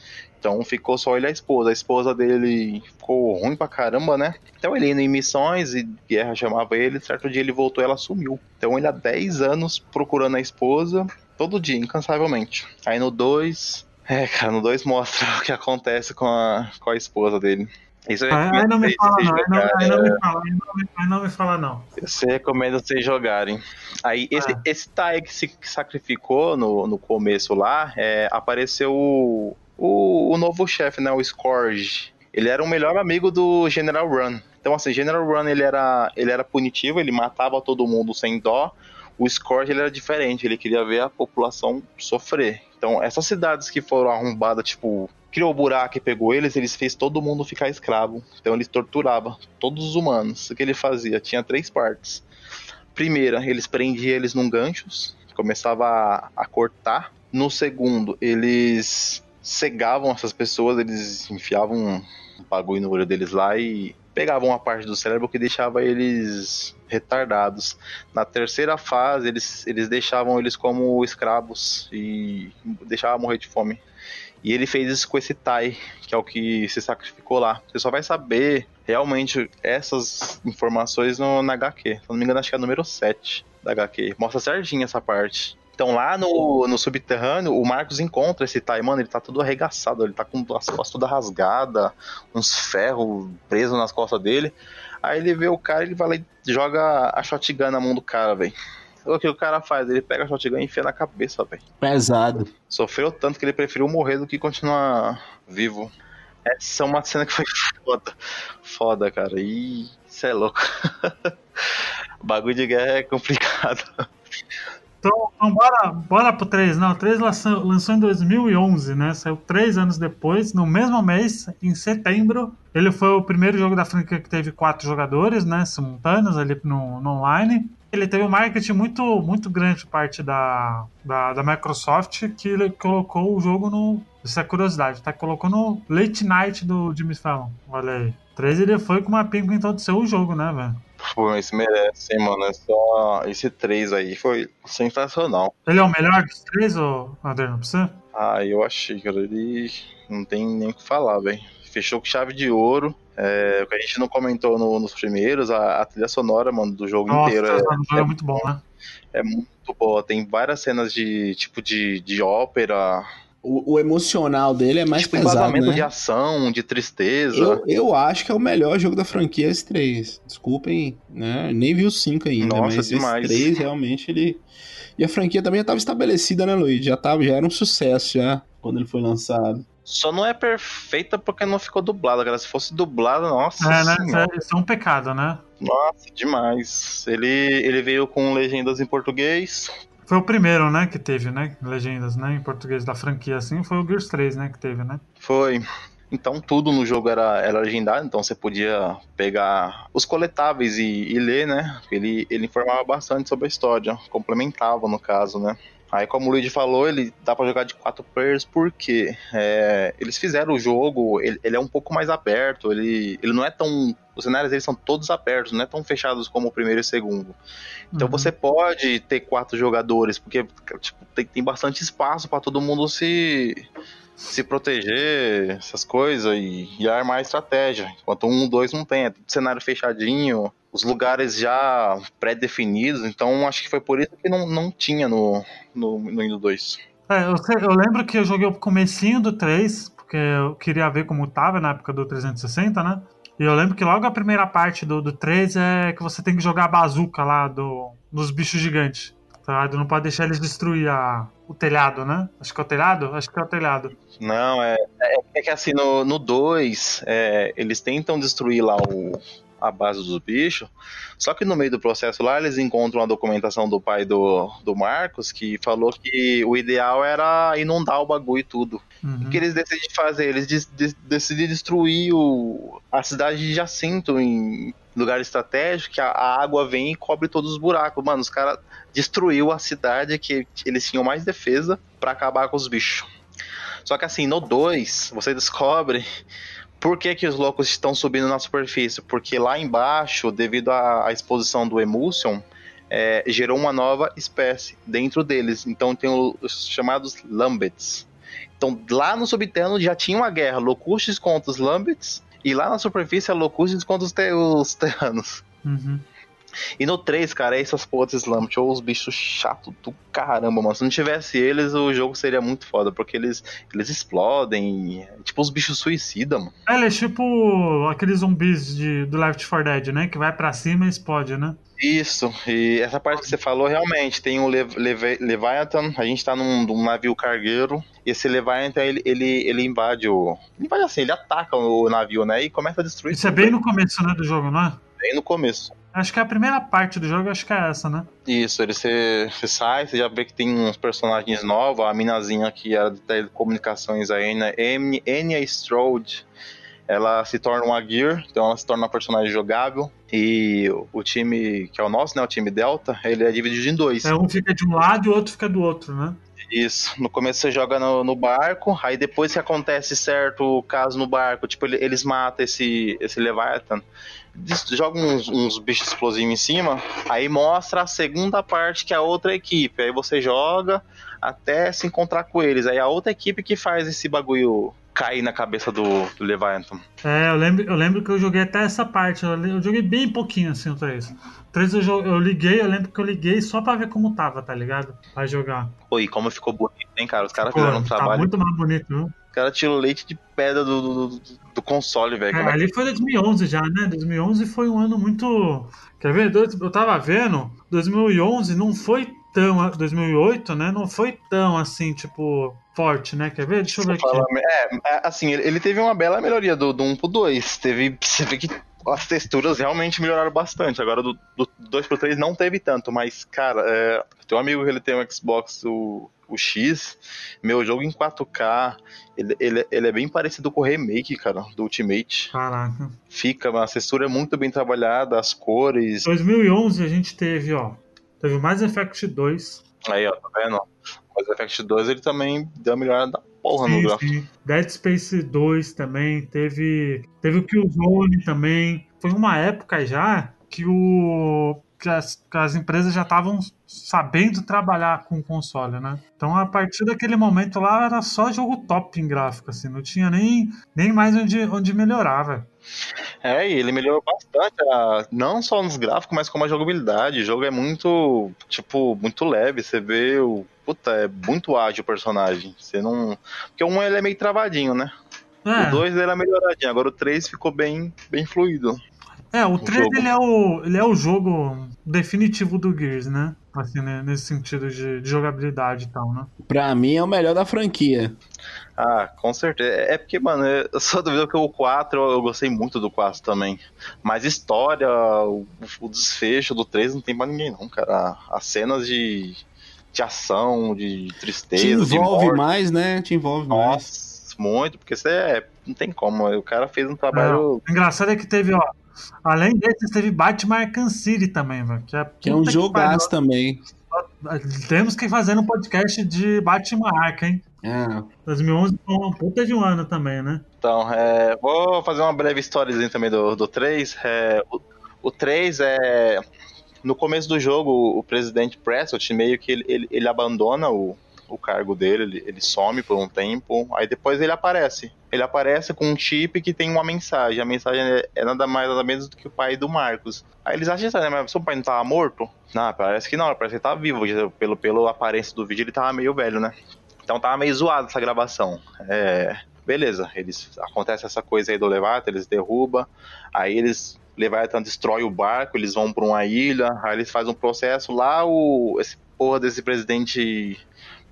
Então ficou só ele e a esposa. A esposa dele ficou ruim pra caramba, né? Então ele indo em missões e guerra chamava ele. Certo dia ele voltou e ela sumiu. Então ele há 10 anos procurando a esposa, todo dia, incansavelmente. Aí no 2. É, cara, no 2 mostra o que acontece com a, com a esposa dele. Isso aí não me fala, não, jogar, aí não, me fala, aí não me fala, não. Você recomenda vocês jogarem. Aí, esse, ah. esse Tai que se sacrificou no, no começo lá, é, apareceu o, o, novo chefe, né, o Scourge. Ele era o melhor amigo do General Run. Então, assim, General Run ele era, ele era punitivo, ele matava todo mundo sem dó. O Scourge ele era diferente, ele queria ver a população sofrer. Então, essas cidades que foram arrombadas, tipo, criou o buraco e pegou eles, eles fez todo mundo ficar escravo. Então, ele torturava todos os humanos. O que ele fazia? Tinha três partes. Primeira, eles prendiam eles num ganchos, começava a, a cortar. No segundo, eles cegavam essas pessoas, eles enfiavam um bagulho no olho deles lá e pegavam uma parte do cérebro que deixava eles retardados. Na terceira fase, eles, eles deixavam eles como escravos e deixavam morrer de fome. E ele fez isso com esse Tai, que é o que se sacrificou lá. Você só vai saber realmente essas informações no, na HQ. Se não me engano, acho que é número 7 da HQ. Mostra certinho essa parte. Então lá no, no subterrâneo, o Marcos encontra esse Tai, mano, ele tá todo arregaçado, ele tá com as costas toda rasgada, uns ferros presos nas costas dele. Aí ele vê o cara, ele vai lá e joga a shotgun na mão do cara, velho. O que o cara faz? Ele pega a shotgun e enfia na cabeça, velho. Pesado. Sofreu tanto que ele preferiu morrer do que continuar vivo. Essa é uma cena que foi foda. Foda, cara. E isso é louco. bagulho de guerra é complicado. Então, então bora, bora pro 3. Não, o 3 lançou, lançou em 2011, né? Saiu três anos depois, no mesmo mês, em setembro. Ele foi o primeiro jogo da franquia que teve quatro jogadores, né? Simultâneos ali no, no online. Ele teve um marketing muito, muito grande parte da, da, da Microsoft que colocou o jogo no. Isso é curiosidade, tá? Colocou no Late Night do Jimmy Fallon. Olha aí. 3 ele foi com uma pinga então de ser jogo, né, velho? Pô, esse merece, hein, mano. É só... Esse 3 aí foi sensacional. Ele é o melhor dos três, ou Adriano, pra você? Ah, eu achei, cara. Ele não tem nem o que falar, velho. Fechou com chave de ouro. É, o que a gente não comentou no, nos primeiros, a, a, trilha sonora, mano, do jogo Nossa, inteiro. É, é, é muito bom, né? É muito boa. Tem várias cenas de tipo de, de ópera. O, o, emocional dele é mais tipo, pesado, né? de ação, de tristeza. Eu, eu acho que é o melhor jogo da franquia esse 3. Desculpem, né? Nem vi o 5 ainda, Nossa, mas demais. esse 3 realmente ele... E a franquia também já estava estabelecida, né, Luiz? Já, tava, já era um sucesso já, quando ele foi lançado. Só não é perfeita porque não ficou dublada, cara. Se fosse dublada, nossa. É, né? Isso é um pecado, né? Nossa, demais. Ele, ele veio com legendas em português, foi o primeiro, né, que teve, né, legendas, né, em português da franquia, assim, foi o Gears 3, né, que teve, né? Foi. Então tudo no jogo era, era legendado, então você podia pegar os coletáveis e, e ler, né? Ele, ele informava bastante sobre a história, complementava no caso, né? Aí, como o Luigi falou, ele dá para jogar de quatro players porque é, eles fizeram o jogo, ele, ele, é um pouco mais aberto, ele, ele não é tão. Os cenários deles são todos abertos, não é tão fechados como o primeiro e o segundo. Então uhum. você pode ter quatro jogadores, porque tipo, tem, tem bastante espaço para todo mundo se se proteger, essas coisas, e, e armar a estratégia. Enquanto um, dois não tem, é tudo cenário fechadinho, os lugares já pré-definidos, então acho que foi por isso que não, não tinha no, no, no Indo 2. É, eu, eu, lembro que eu joguei o comecinho do 3, porque eu queria ver como tava na época do 360, né? E eu lembro que logo a primeira parte do, do 3 é que você tem que jogar a bazuca lá do, dos bichos gigantes. Tá? Não pode deixar eles destruir a, o telhado, né? Acho que é o telhado? Acho que é o telhado. Não, é, é, é que assim, no 2, é, eles tentam destruir lá o, a base dos bichos. Só que no meio do processo lá, eles encontram a documentação do pai do, do Marcos, que falou que o ideal era inundar o bagulho e tudo. Uhum. O que eles decidem fazer? Eles de, de, decidem destruir o, a cidade de Jacinto em lugar estratégico, que a, a água vem e cobre todos os buracos. Mano, os caras destruiu a cidade que eles tinham mais defesa para acabar com os bichos. Só que assim, no 2, você descobre por que, que os loucos estão subindo na superfície? Porque lá embaixo, devido à, à exposição do Emulsion, é, gerou uma nova espécie dentro deles. Então tem os chamados Lambets. Então lá no subterrâneo já tinha uma guerra, Locustes contra os Lambets, e lá na superfície é Locustes contra os, te os Terranos. Uhum. E no 3, cara, é essas porras Slump ou os bichos chato do caramba, mano. Se não tivesse eles, o jogo seria muito foda, porque eles, eles explodem. Tipo os bichos suicida, mano. É, ele é tipo aqueles zumbis de, do Left 4 Dead, né? Que vai para cima e explode, né? Isso, e essa parte que você falou, realmente, tem o Le Le Leviathan, a gente tá num, num, navio cargueiro, e esse Leviathan, ele, ele, ele invade o... Ele invade assim, ele ataca o navio, né, e começa a destruir Isso é bem no começo, né, do jogo, não é? Bem no começo. Acho que a primeira parte do jogo, acho que é essa, né? Isso, ele você, sai, você já vê que tem uns personagens novos, a minazinha que era de telecomunicações, a Enya, Enya Strode, ela se torna uma Gear, então ela se torna uma personagem jogável. E o time, que é o nosso, né? O time Delta, ele é dividido em dois. É, um fica de um lado e o outro fica do outro, né? Isso. No começo você joga no, no, barco, aí depois que acontece certo caso no barco, tipo, eles matam esse, esse Leviathan, jogam uns, uns, bichos explosivos em cima, aí mostra a segunda parte que é a outra equipe. Aí você joga até se encontrar com eles. Aí a outra equipe que faz esse bagulho cair na cabeça do, do Leviathan. É, eu lembro, eu lembro que eu joguei até essa parte. Eu, eu joguei bem pouquinho assim o 3. 3 eu, eu, liguei, eu lembro que eu liguei só pra ver como tava, tá ligado? Pra jogar. Pô, e como ficou bonito, hein, cara? Os caras fizeram um tá trabalho. Tá muito mais bonito, viu? O cara tirou leite de pedra do, do, do console, velho. É, ali foi 2011 já, né? 2011 foi um ano muito. Quer ver? Eu tava vendo, 2011 não foi tão. 2008, né? Não foi tão assim, tipo, forte, né? Quer ver? Deixa eu ver aqui. É, é, assim, ele teve uma bela melhoria do, do 1 pro 2. Teve. Você vê que as texturas realmente melhoraram bastante. Agora do, do 2 pro 3 não teve tanto, mas, cara, é, tem um amigo que ele tem um Xbox, o, o X, meu jogo em 4K, ele, ele, ele é bem parecido com o remake, cara, do Ultimate. Caraca. Fica, a textura é muito bem trabalhada, as cores. 2011 a gente teve, ó, teve Mass Effect 2. Aí, ó, tá vendo? Mass Effect 2 ele também deu a melhorada da porra sim, no gráfico. Dead Space 2 também, teve, teve o Killzone também. Foi uma época já que o que as, que as empresas já estavam sabendo trabalhar com o console, né? Então a partir daquele momento lá era só jogo top em gráfico, assim, não tinha nem, nem mais onde, onde melhorar, velho. É, e ele melhorou bastante, a, não só nos gráficos, mas como a jogabilidade. O jogo é muito, tipo, muito leve. Você vê o. Puta, é muito ágil o personagem. Você não. Porque 1 ele é meio travadinho, né? É. O 2 ele é melhoradinho, agora o 3 ficou bem, bem fluido. É, o 3 ele é o, ele é o jogo definitivo do Gears, né? Assim, né? nesse sentido de, de, jogabilidade e tal, né? Pra mim é o melhor da franquia. Ah, com certeza. É porque, mano, eu só duvido que o 4 eu gostei muito do 4 também. Mas história, o, o desfecho do 3 não tem pra ninguém, não, cara. As cenas de, de ação, de tristeza. Te envolve mais, né? Te envolve Nossa, mais. muito, porque você é. Não tem como. O cara fez um trabalho. É, o engraçado é que teve, ó. Além desse, teve Batman Arkham City também, velho. Que, é, que é um jogaço também. Temos que fazer um podcast de Batman Arkham, hein? É. 2011 foi uma puta de um ano também, né? Então, é, vou fazer uma breve história também do, do 3. É, o, o 3 é. No começo do jogo, o presidente Prescott meio que ele, ele, ele abandona o, o cargo dele, ele, ele, some por um tempo, aí depois ele aparece. Ele aparece com um chip que tem uma mensagem. A mensagem é, é nada mais nada menos do que o pai do Marcos. Aí eles acham estranho, mas seu pai não tava morto? Não, parece que não, parece que ele tava vivo. Pelo, pelo aparência do vídeo, ele tava meio velho, né? Então tava meio zoado essa gravação. É, beleza, eles acontece essa coisa aí do Leviathan, eles derrubam, aí eles Leviathan destrói o barco, eles vão para uma ilha, aí eles fazem um processo lá, o esse porra desse presidente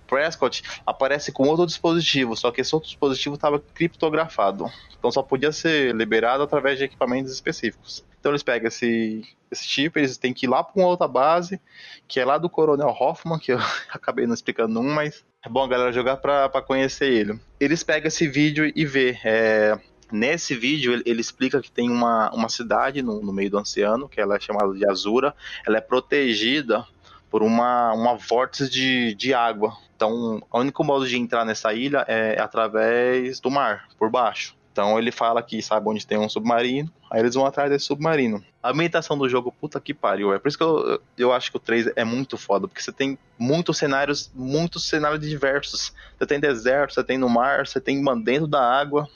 Prescott aparece com outro dispositivo, só que esse outro dispositivo estava criptografado. Então só podia ser liberado através de equipamentos específicos. Então eles pegam esse, esse chip, eles têm que ir lá para uma outra base, que é lá do Coronel Hoffman, que eu acabei não explicando um, mas é bom a galera jogar para conhecer ele. Eles pegam esse vídeo e vê. É, nesse vídeo ele, ele, explica que tem uma, uma cidade no, no meio do oceano, que ela é chamada de Azura, ela é protegida por uma, uma vórtice de, de água. Então, o único modo de entrar nessa ilha é através do mar, por baixo. Então ele fala que sabe onde tem um submarino, aí eles vão atrás desse submarino. A ambientação do jogo, puta que pariu. É por isso que eu, eu acho que o 3 é muito foda, porque você tem muitos cenários, muitos cenários diversos. Você tem deserto, você tem no mar, você tem dentro da água,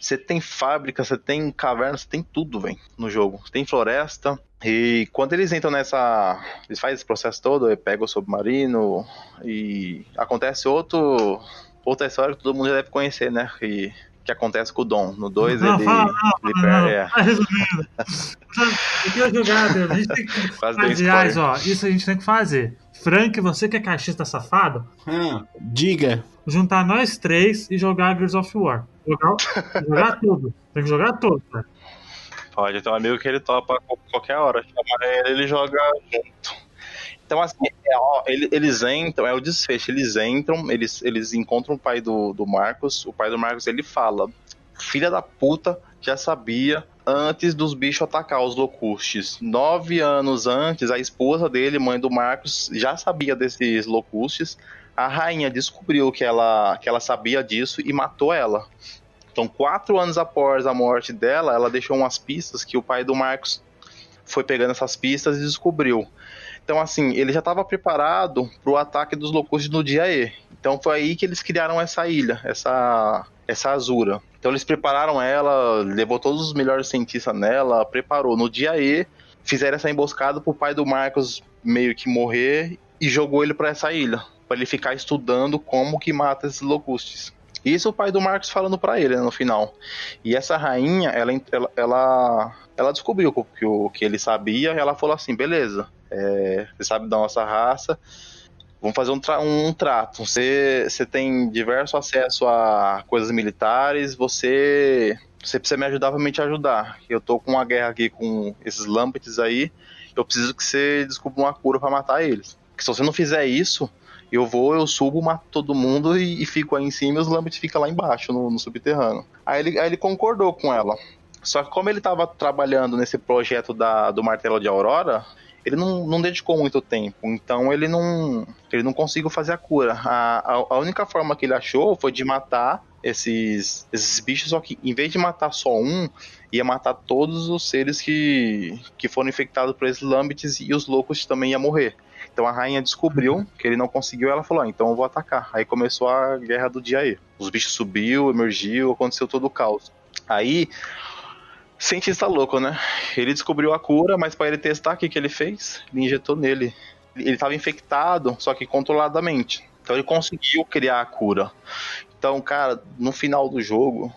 você tem fábrica, você tem caverna, você tem tudo, velho, no jogo. Você tem floresta. E quando eles entram nessa. Eles fazem esse processo todo, pegam o submarino e acontece outro. Outra história que todo mundo já deve conhecer, né? E que acontece com o Dom. No 2 ele, fala, não, ele perde. É. Tá resumindo. Eu jogado, a gente tem que. Quase Aliás, ó, isso a gente tem que fazer. Frank, você que é caixista safado, hum, diga. Juntar nós três e jogar Gears of War. Jogar, jogar tudo. Tem que jogar tudo, cara. Pode ter um amigo que ele topa qualquer hora. Chama ele, ele joga junto. Então, assim, é, ó, eles entram, é o desfecho, eles entram, eles, eles encontram o pai do, do Marcos, o pai do Marcos, ele fala, filha da puta, já sabia antes dos bichos atacar os locustes. Nove anos antes, a esposa dele, mãe do Marcos, já sabia desses locustes, a rainha descobriu que ela, que ela sabia disso e matou ela. Então, quatro anos após a morte dela, ela deixou umas pistas que o pai do Marcos foi pegando essas pistas e descobriu. Então, assim, ele já estava preparado para o ataque dos Locustes no dia E. Então, foi aí que eles criaram essa ilha, essa, essa Azura. Então, eles prepararam ela, levou todos os melhores cientistas nela, preparou. No dia E, fizeram essa emboscada para o pai do Marcos meio que morrer e jogou ele para essa ilha, para ele ficar estudando como que mata esses Locustes. Isso o pai do Marcos falando para ele né, no final. E essa rainha, ela, ela, ela, descobriu que o que ele sabia, e ela falou assim: beleza, é, você sabe da nossa raça, vamos fazer um, tra um trato. Você, você tem diverso acesso a coisas militares, você, você precisa me ajudar para me te ajudar. Eu tô com uma guerra aqui com esses Lampetes aí, eu preciso que você descubra uma cura para matar eles. Porque se você não fizer isso, eu vou, eu subo, mato todo mundo e, e fico aí em cima e os Lampetes ficam lá embaixo, no, no subterrâneo. Aí ele, aí ele concordou com ela. Só que como ele estava trabalhando nesse projeto da, do martelo de Aurora, ele não, não dedicou muito tempo, então ele não, ele não conseguiu fazer a cura. A, a, a, única forma que ele achou foi de matar esses, esses bichos, só que em vez de matar só um, ia matar todos os seres que, que foram infectados por esses Lambites e os loucos também ia morrer. Então a rainha descobriu que ele não conseguiu, ela falou: ah, então eu vou atacar. Aí começou a guerra do dia aí. Os bichos subiu, emergiu, aconteceu todo o caos. Aí, cientista louco, né? Ele descobriu a cura, mas para ele testar, o que, que ele fez? Ele injetou nele. Ele estava infectado, só que controladamente. Então ele conseguiu criar a cura. Então, cara, no final do jogo,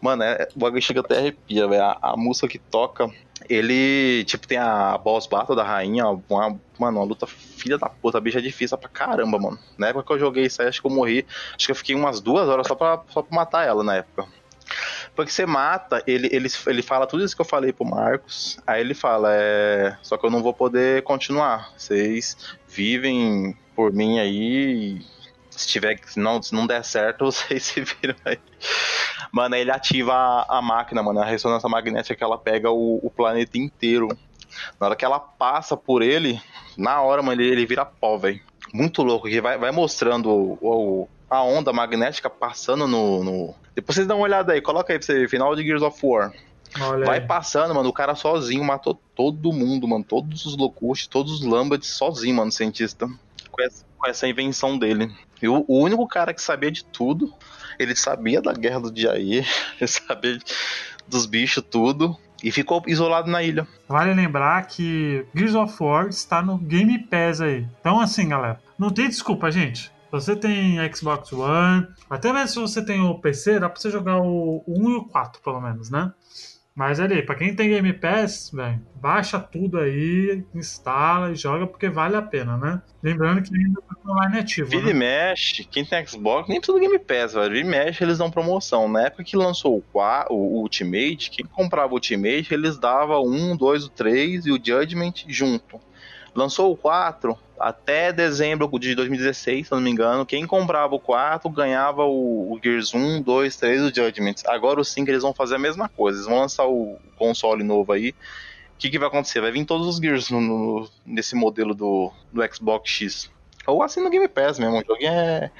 mano, é, o bagulho chega até arrepia, velho. A, a música que toca ele, tipo, tem a boss battle da rainha, uma, mano, uma luta filha da puta, a bicha é difícil pra caramba, mano. Na época que eu joguei isso aí, acho que eu morri, acho que eu fiquei umas duas horas só pra, só pra matar ela na época. Porque você mata, ele, ele, ele fala tudo isso que eu falei pro Marcos, aí ele fala, é. Só que eu não vou poder continuar. Vocês vivem por mim aí. Se tiver, se não, se não der certo, vocês se viram aí. Mano, ele ativa a, a máquina, mano, a ressonância magnética que ela pega o, o, planeta inteiro. Na hora que ela passa por ele, na hora, mano, ele, ele vira pó, velho. Muito louco, que vai, vai mostrando o, o, a onda magnética passando no, no, Depois vocês dão uma olhada aí, coloca aí pra você ver, final de Gears of War. Olha vai aí. passando, mano, o cara sozinho matou todo mundo, mano. Todos os Locusts, todos os Lambats sozinho, mano, cientista. Com essa, com essa invenção dele. E o, o único cara que sabia de tudo ele sabia da guerra do Jair, ele sabia dos bichos, tudo. E ficou isolado na ilha. Vale lembrar que Gears of War está no Game Pass aí. Então, assim, galera, não tem desculpa, gente. Você tem Xbox One, até mesmo se você tem o PC, dá pra você jogar o 1 e o 4, pelo menos, né? Mas ali, pra quem tem Game Pass, velho, baixa tudo aí, instala e joga porque vale a pena, né? Lembrando que ainda tá online ativo. Vira né? e mexe, quem tem Xbox, nem tudo Game Pass, velho. Vira e mexe, eles dão promoção. Na época que lançou o, o Ultimate, quem comprava o Ultimate, eles davam um, dois, o três e o Judgment junto. Lançou o 4 até dezembro de 2016, se não me engano. Quem comprava o 4 ganhava o, o Gears 1, 2, 3 e o Judgment. Agora o 5 eles vão fazer a mesma coisa. Eles vão lançar o console novo aí. O que, que vai acontecer? Vai vir todos os Gears no, no, nesse modelo do, do Xbox X. Ou assim no Game Pass mesmo. O joguinho é,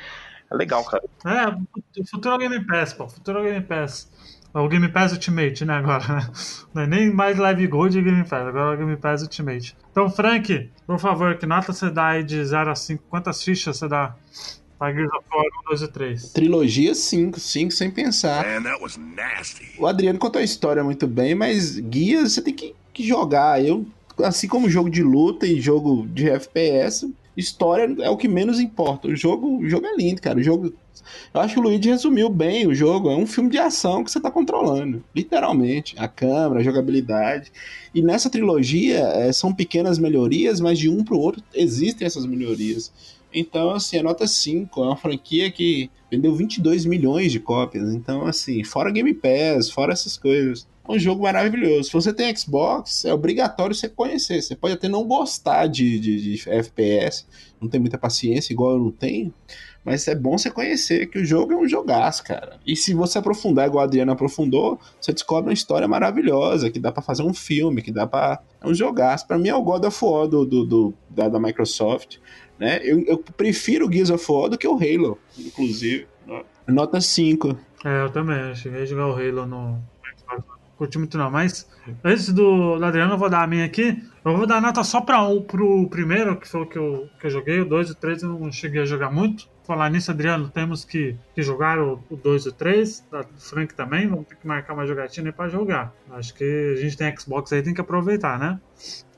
é legal, cara. É, futuro é Game Pass, pô. Futuro é Game Pass. É o Game Pass Ultimate, né, agora, né? Não é nem mais Live Gold e Game Pass, agora é o Game Pass Ultimate. Então, Frank, por favor, que nota você dá aí de 0 a 5? Quantas fichas você dá pra Gears of War 1, 2 e 3? Trilogia 5, 5 sem pensar. Man, that was nasty. O Adriano contou a história muito bem, mas guias você tem que, que jogar. Eu, assim como jogo de luta e jogo de FPS, história é o que menos importa. O jogo, o jogo é lindo, cara. O jogo eu acho que o Luigi resumiu bem o jogo. É um filme de ação que você está controlando, literalmente. A câmera, a jogabilidade. E nessa trilogia é, são pequenas melhorias, mas de um para o outro existem essas melhorias. Então, assim, a nota 5 é uma franquia que vendeu 22 milhões de cópias. Então, assim, fora Game Pass, fora essas coisas. É um jogo maravilhoso. Se você tem Xbox, é obrigatório você conhecer. Você pode até não gostar de, de, de FPS, não tem muita paciência, igual eu não tenho. Mas é bom você conhecer que o jogo é um jogaço, cara. E se você aprofundar, igual a Adriana aprofundou, você descobre uma história maravilhosa, que dá para fazer um filme, que dá pra. É um jogaço. Pra mim é o God of War do, do, do da, da, Microsoft. Né? Eu, eu prefiro o Gears of War do que o Halo, inclusive. Nota 5. É, eu também. Cheguei a jogar o Halo no. Curti muito não, mas antes do, Adriano, eu vou dar a minha aqui. Eu vou dar nota só para um, pro primeiro, que foi o que eu, que eu joguei. O 2 e o 3 eu não cheguei a jogar muito. Falar nisso, Adriano, temos que, que jogar o 2 e o 3. Da Frank também. Vamos ter que marcar uma jogatina aí pra jogar. Acho que a gente tem Xbox aí, tem que aproveitar, né?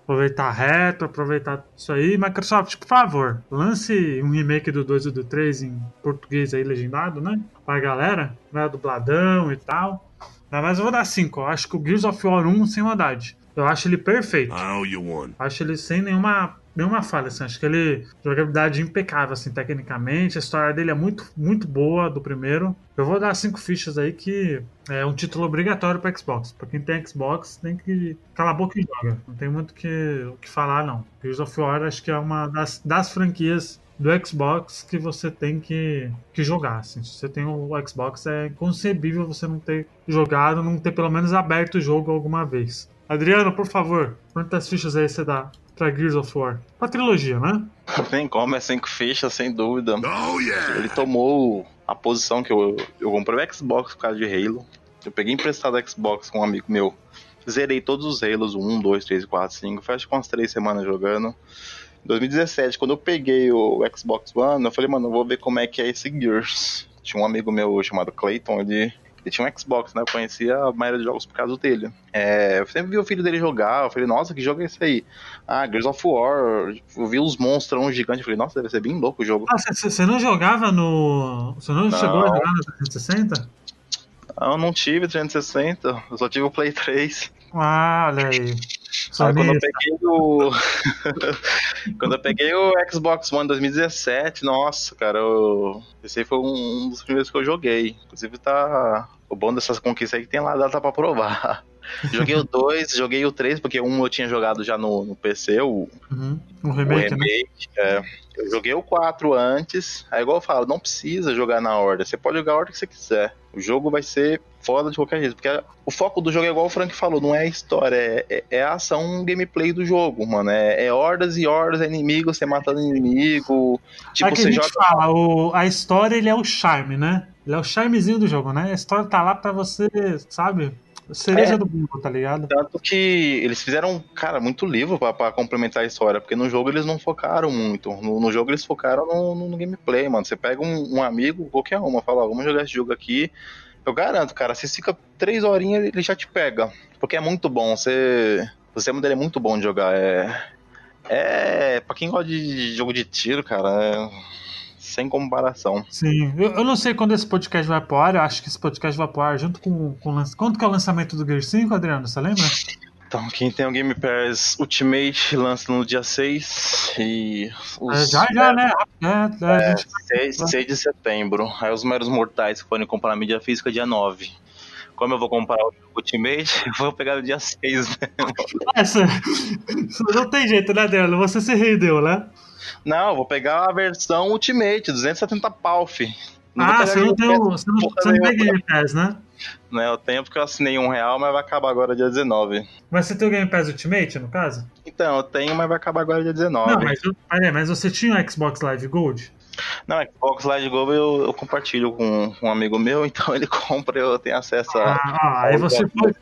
Aproveitar reto, aproveitar isso aí. Microsoft, por favor, lance um remake do 2 e do 3 em português aí, legendado, né? Pra galera, né? Dubladão e tal. Mas eu vou dar 5. Acho que o Gears of War 1 sem maldade. Eu acho ele perfeito. Acho ele sem nenhuma, nenhuma falha. Assim. Acho que ele. Jogabilidade impecável, assim, tecnicamente. A história dele é muito, muito boa do primeiro. Eu vou dar cinco fichas aí que é um título obrigatório para Xbox. Para quem tem Xbox, tem que calar a boca e joga. Não tem muito o que, que falar, não. Gears of War acho que é uma das, das franquias do Xbox que você tem que, que jogar. Assim. Se você tem o Xbox, é inconcebível você não ter jogado, não ter pelo menos aberto o jogo alguma vez. Adriano, por favor, quantas fichas aí você dá pra Gears of War? Pra trilogia, né? Não tem como, é cinco fichas, sem dúvida. Oh, yeah. Ele tomou a posição que eu, eu comprei o Xbox por causa de Halo. Eu peguei emprestado Xbox com um amigo meu. Zerei todos os Halos, 1, 2, 3, 4, 5. Foi acho que umas 3 semanas jogando. 2017, quando eu peguei o Xbox One, eu falei, mano, eu vou ver como é que é esse Gears. Tinha um amigo meu chamado Clayton, ele, ele tinha um Xbox, né? Eu conhecia a maioria dos jogos por causa dele. É, eu sempre vi o filho dele jogar, eu falei, nossa, que jogo é esse aí? Ah, Gears of War. Eu vi os monstrão gigantes, eu falei, nossa, deve ser bem louco o jogo. Ah, você não jogava no. Você não, não. chegou a jogar no 360? Eu não tive 360, eu só tive o Play 3. Ah, olha aí. Quando eu peguei o. quando eu peguei o Xbox One 2017, nossa, cara, eu... esse aí foi um dos primeiros que eu joguei. Inclusive tá. O bom dessas conquistas aí que tem lá data pra provar. Joguei o 2, joguei o 3, porque um eu tinha jogado já no, no PC, o, uhum. o remake. O remake né? é. Eu joguei o 4 antes, aí igual eu falo, não precisa jogar na ordem, você pode jogar a ordem que você quiser. O jogo vai ser foda de qualquer jeito, porque o foco do jogo é igual o Frank falou, não é a história, é, é, é a ação gameplay do jogo, mano. É, é hordas e hordas, é inimigo, você matando inimigo. Tipo, é você joga. Fala, o, a história ele é o charme, né? Ele é o charmezinho do jogo, né? A história tá lá pra você, sabe? Cereja é, do bolo, tá ligado? Tanto que eles fizeram, cara, muito livro para complementar a história, porque no jogo eles não focaram muito. No, no jogo eles focaram no, no, gameplay, mano. Você pega um, um amigo, qualquer uma, fala, vamos jogar esse jogo aqui. Eu garanto, cara, se fica três horinhas, ele já te pega. Porque é muito bom. Você. O sistema dele é muito bom de jogar. É. É. Pra quem gosta de jogo de tiro, cara, é sem comparação. Sim, eu, eu, não sei quando esse podcast vai pro ar, eu acho que esse podcast vai pro ar junto com, com o Quanto que é o lançamento do Gear 5, Adriano? Você lembra? Então, quem tem o Game Pass Ultimate lança no dia 6 e. Os, é, já, já, né? É, é, é, 6, 6 de setembro. Aí os meros mortais que podem comprar a mídia física dia 9 como eu vou comprar o Ultimate, eu vou pegar no dia 6, né? Essa, não tem jeito, né, Adriano? Você se rendeu, né? Não, vou pegar a versão Ultimate, 270 pau, fi. Não ah, você não, tem o, você não, você não tem Game Pass, né? Não, eu tenho porque eu assinei um real, mas vai acabar agora dia 19. Mas você tem o Game Pass Ultimate, no caso? Então, eu tenho, mas vai acabar agora dia 19. Não, mas, peraí, mas você tinha o Xbox Live Gold? Não, Xbox Live Gold eu, eu, compartilho com um amigo meu, então ele compra e eu tenho acesso a. Ah, aí, você foi,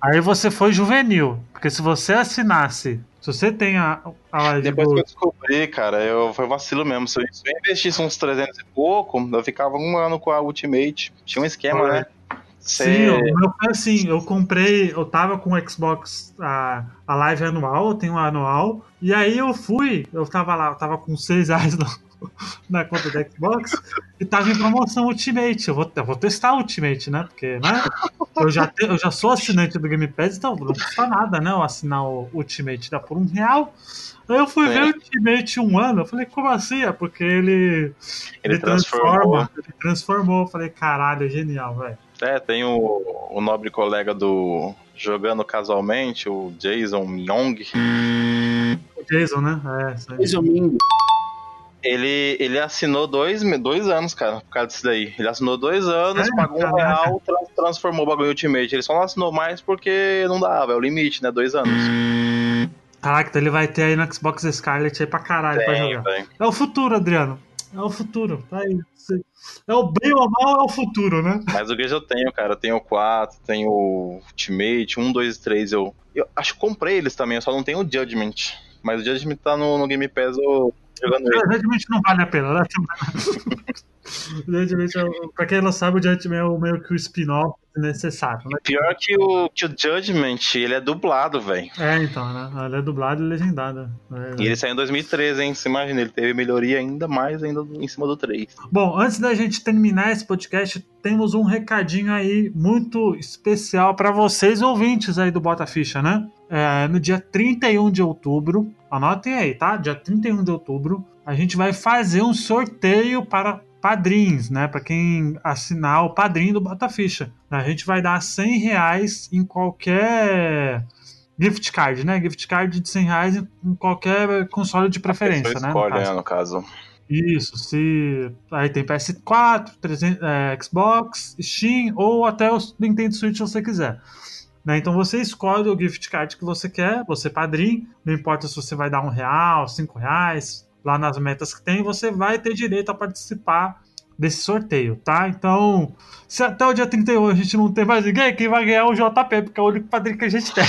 aí você foi juvenil. Porque se você assinasse se você tem a, a live Depois que eu descobri, cara, eu, foi vacilo mesmo. Se eu, se eu investisse uns 300 e pouco, eu ficava um ano com a Ultimate. Tinha um esquema, né? Cê... Sim, o meu foi assim, eu comprei, eu tava com o Xbox, a, a live anual, eu tenho um anual, e aí eu fui, eu tava lá, eu tava com 6 reais no, na conta do Xbox e tava em promoção Ultimate. Eu vou, eu vou testar Ultimate, né? Porque, né? Eu já, te, eu já sou assinante do Game Pass, então não custa nada, né? Eu assinar o Ultimate, dá por um real. Aí eu fui é. ver o Ultimate um ano, eu falei, como assim? É porque ele, ele, ele transforma. Ele transformou. Eu falei, caralho, é genial, velho. É, tem o, o nobre colega do Jogando Casualmente, o Jason Myong. O Jason, né? É, Jason Myong. Ele, ele assinou dois, dois anos, cara, por causa disso daí. Ele assinou dois anos, é, pagou um real, transformou o bagulho em Ultimate. Ele só não assinou mais porque não dava, é o limite, né? Dois anos. Caraca, então ele vai ter aí no Xbox Scarlet aí pra caralho tem, pra jogar. Tem. É o futuro, Adriano. É o futuro. Tá aí. É o bem ou mal, é o futuro, né? Mas o que eu tenho, cara. Eu tenho o 4, tenho o Ultimate, 1, 2 e 3. Eu, eu acho que comprei eles também, eu só não tenho o Judgment. Mas o Judgment tá no, no Game Pass, eu jogando ele. não vale a pena, né? Judgment, pra quem não sabe, o Judgment é meio que o spin-off necessário. Né? Pior que o, que o Judgment, ele é dublado, velho. É, então, né? Ele é dublado e legendado. É, e ele saiu em 2013, hein? Você imagina, ele teve melhoria ainda mais ainda em cima do 3. Bom, antes da gente terminar esse podcast, temos um recadinho aí muito especial para vocês ouvintes aí do Bota Ficha, né? É, no dia 31 de outubro, anotem aí, tá? Dia 31 de outubro, a gente vai fazer um sorteio para padrinhos, né? Para quem assinar o padrinho do Bota Ficha. A gente vai dar 100 reais em qualquer gift card, né? Gift card de 100 reais em qualquer console de preferência, né? Escolhe, no caso. no caso. Isso, se aí tem PS4, 300, é, Xbox, Steam ou até o Nintendo Switch se você quiser. Né? Então você escolhe o gift card que você quer, você padrinho, não importa se você vai dar um real, cinco reais, lá nas metas que tem, você vai ter direito a participar desse sorteio, tá? Então, se até o dia 31 a gente não tem mais ninguém, quem vai ganhar é o JP, porque é o único padrinho que a gente tem.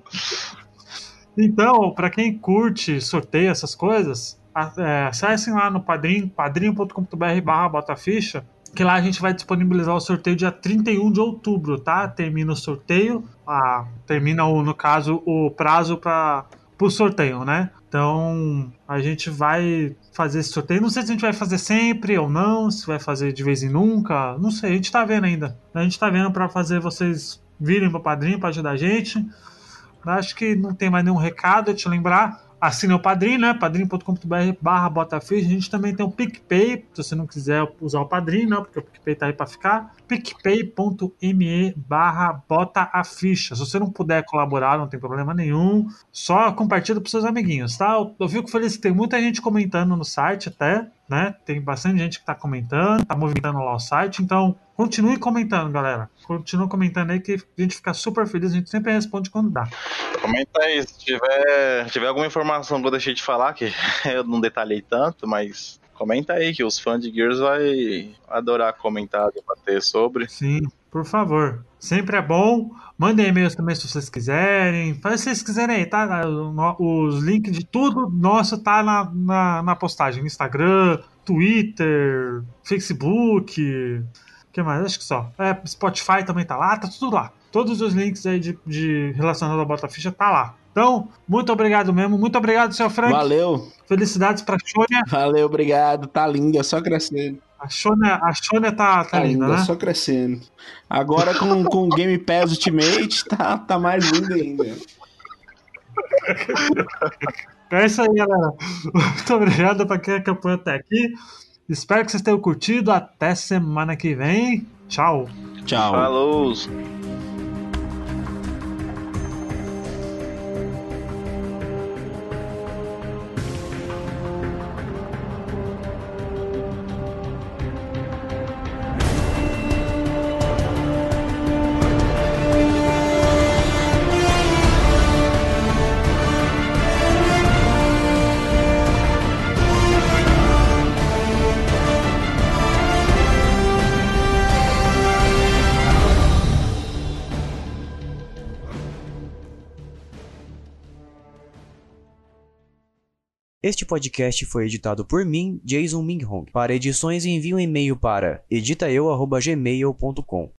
então, para quem curte sorteio, essas coisas, é, acessem lá no padrinho, padrinho.com.br barra botaficha, que lá a gente vai disponibilizar o sorteio dia 31 de outubro, tá? Termina o sorteio, ah, termina, o, no caso, o prazo para o sorteio, né? Então, a gente vai fazer esse sorteio. Não sei se a gente vai fazer sempre ou não, se vai fazer de vez em nunca. Não sei, a gente tá vendo ainda. A gente tá vendo para fazer vocês virem pro padrinho para ajudar a gente. Acho que não tem mais nenhum recado, eu te lembrar assine o Padrim, né? padrim.com.br barra botaficha. A gente também tem o PicPay, se você não quiser usar o Padrim, não, porque o PicPay tá aí para ficar. picpay.me barra botaficha. Se você não puder colaborar, não tem problema nenhum. Só compartilha pros seus amiguinhos, tá? Eu fico feliz que tem muita gente comentando no site até, né? Tem bastante gente que tá comentando, tá movimentando lá o site, então Continue comentando, galera. Continue comentando aí que a gente fica super feliz. A gente sempre responde quando dá. Comenta aí. Se tiver, tiver alguma informação que eu deixei de falar, que eu não detalhei tanto, mas comenta aí que os fãs de Gears vai adorar comentar, debater sobre. Sim, por favor. Sempre é bom. Mandem e-mails também se vocês quiserem. Faz se vocês quiserem aí, tá? Os links de tudo nosso tá na, na, na postagem. Instagram, Twitter, Facebook que mais? Acho que só. É, Spotify também tá lá, tá tudo lá. Todos os links aí de, de relacionado ao Bota Ficha tá lá. Então, muito obrigado mesmo. Muito obrigado, seu Frank. Valeu. Felicidades pra Shônia. Valeu, obrigado. Tá linda, só crescendo. A Shônia, a Shônia tá, tá, tá linda, né? só crescendo. Agora com, com o Game Pass Ultimate tá, tá mais linda ainda. É isso aí, galera. Muito obrigado pra quem acompanhou até aqui. Espero que vocês tenham curtido. Até semana que vem. Tchau. Tchau. Falou. Este podcast foi editado por mim, Jason Minghong. Para edições, envie um e-mail para editaeu@gmail.com.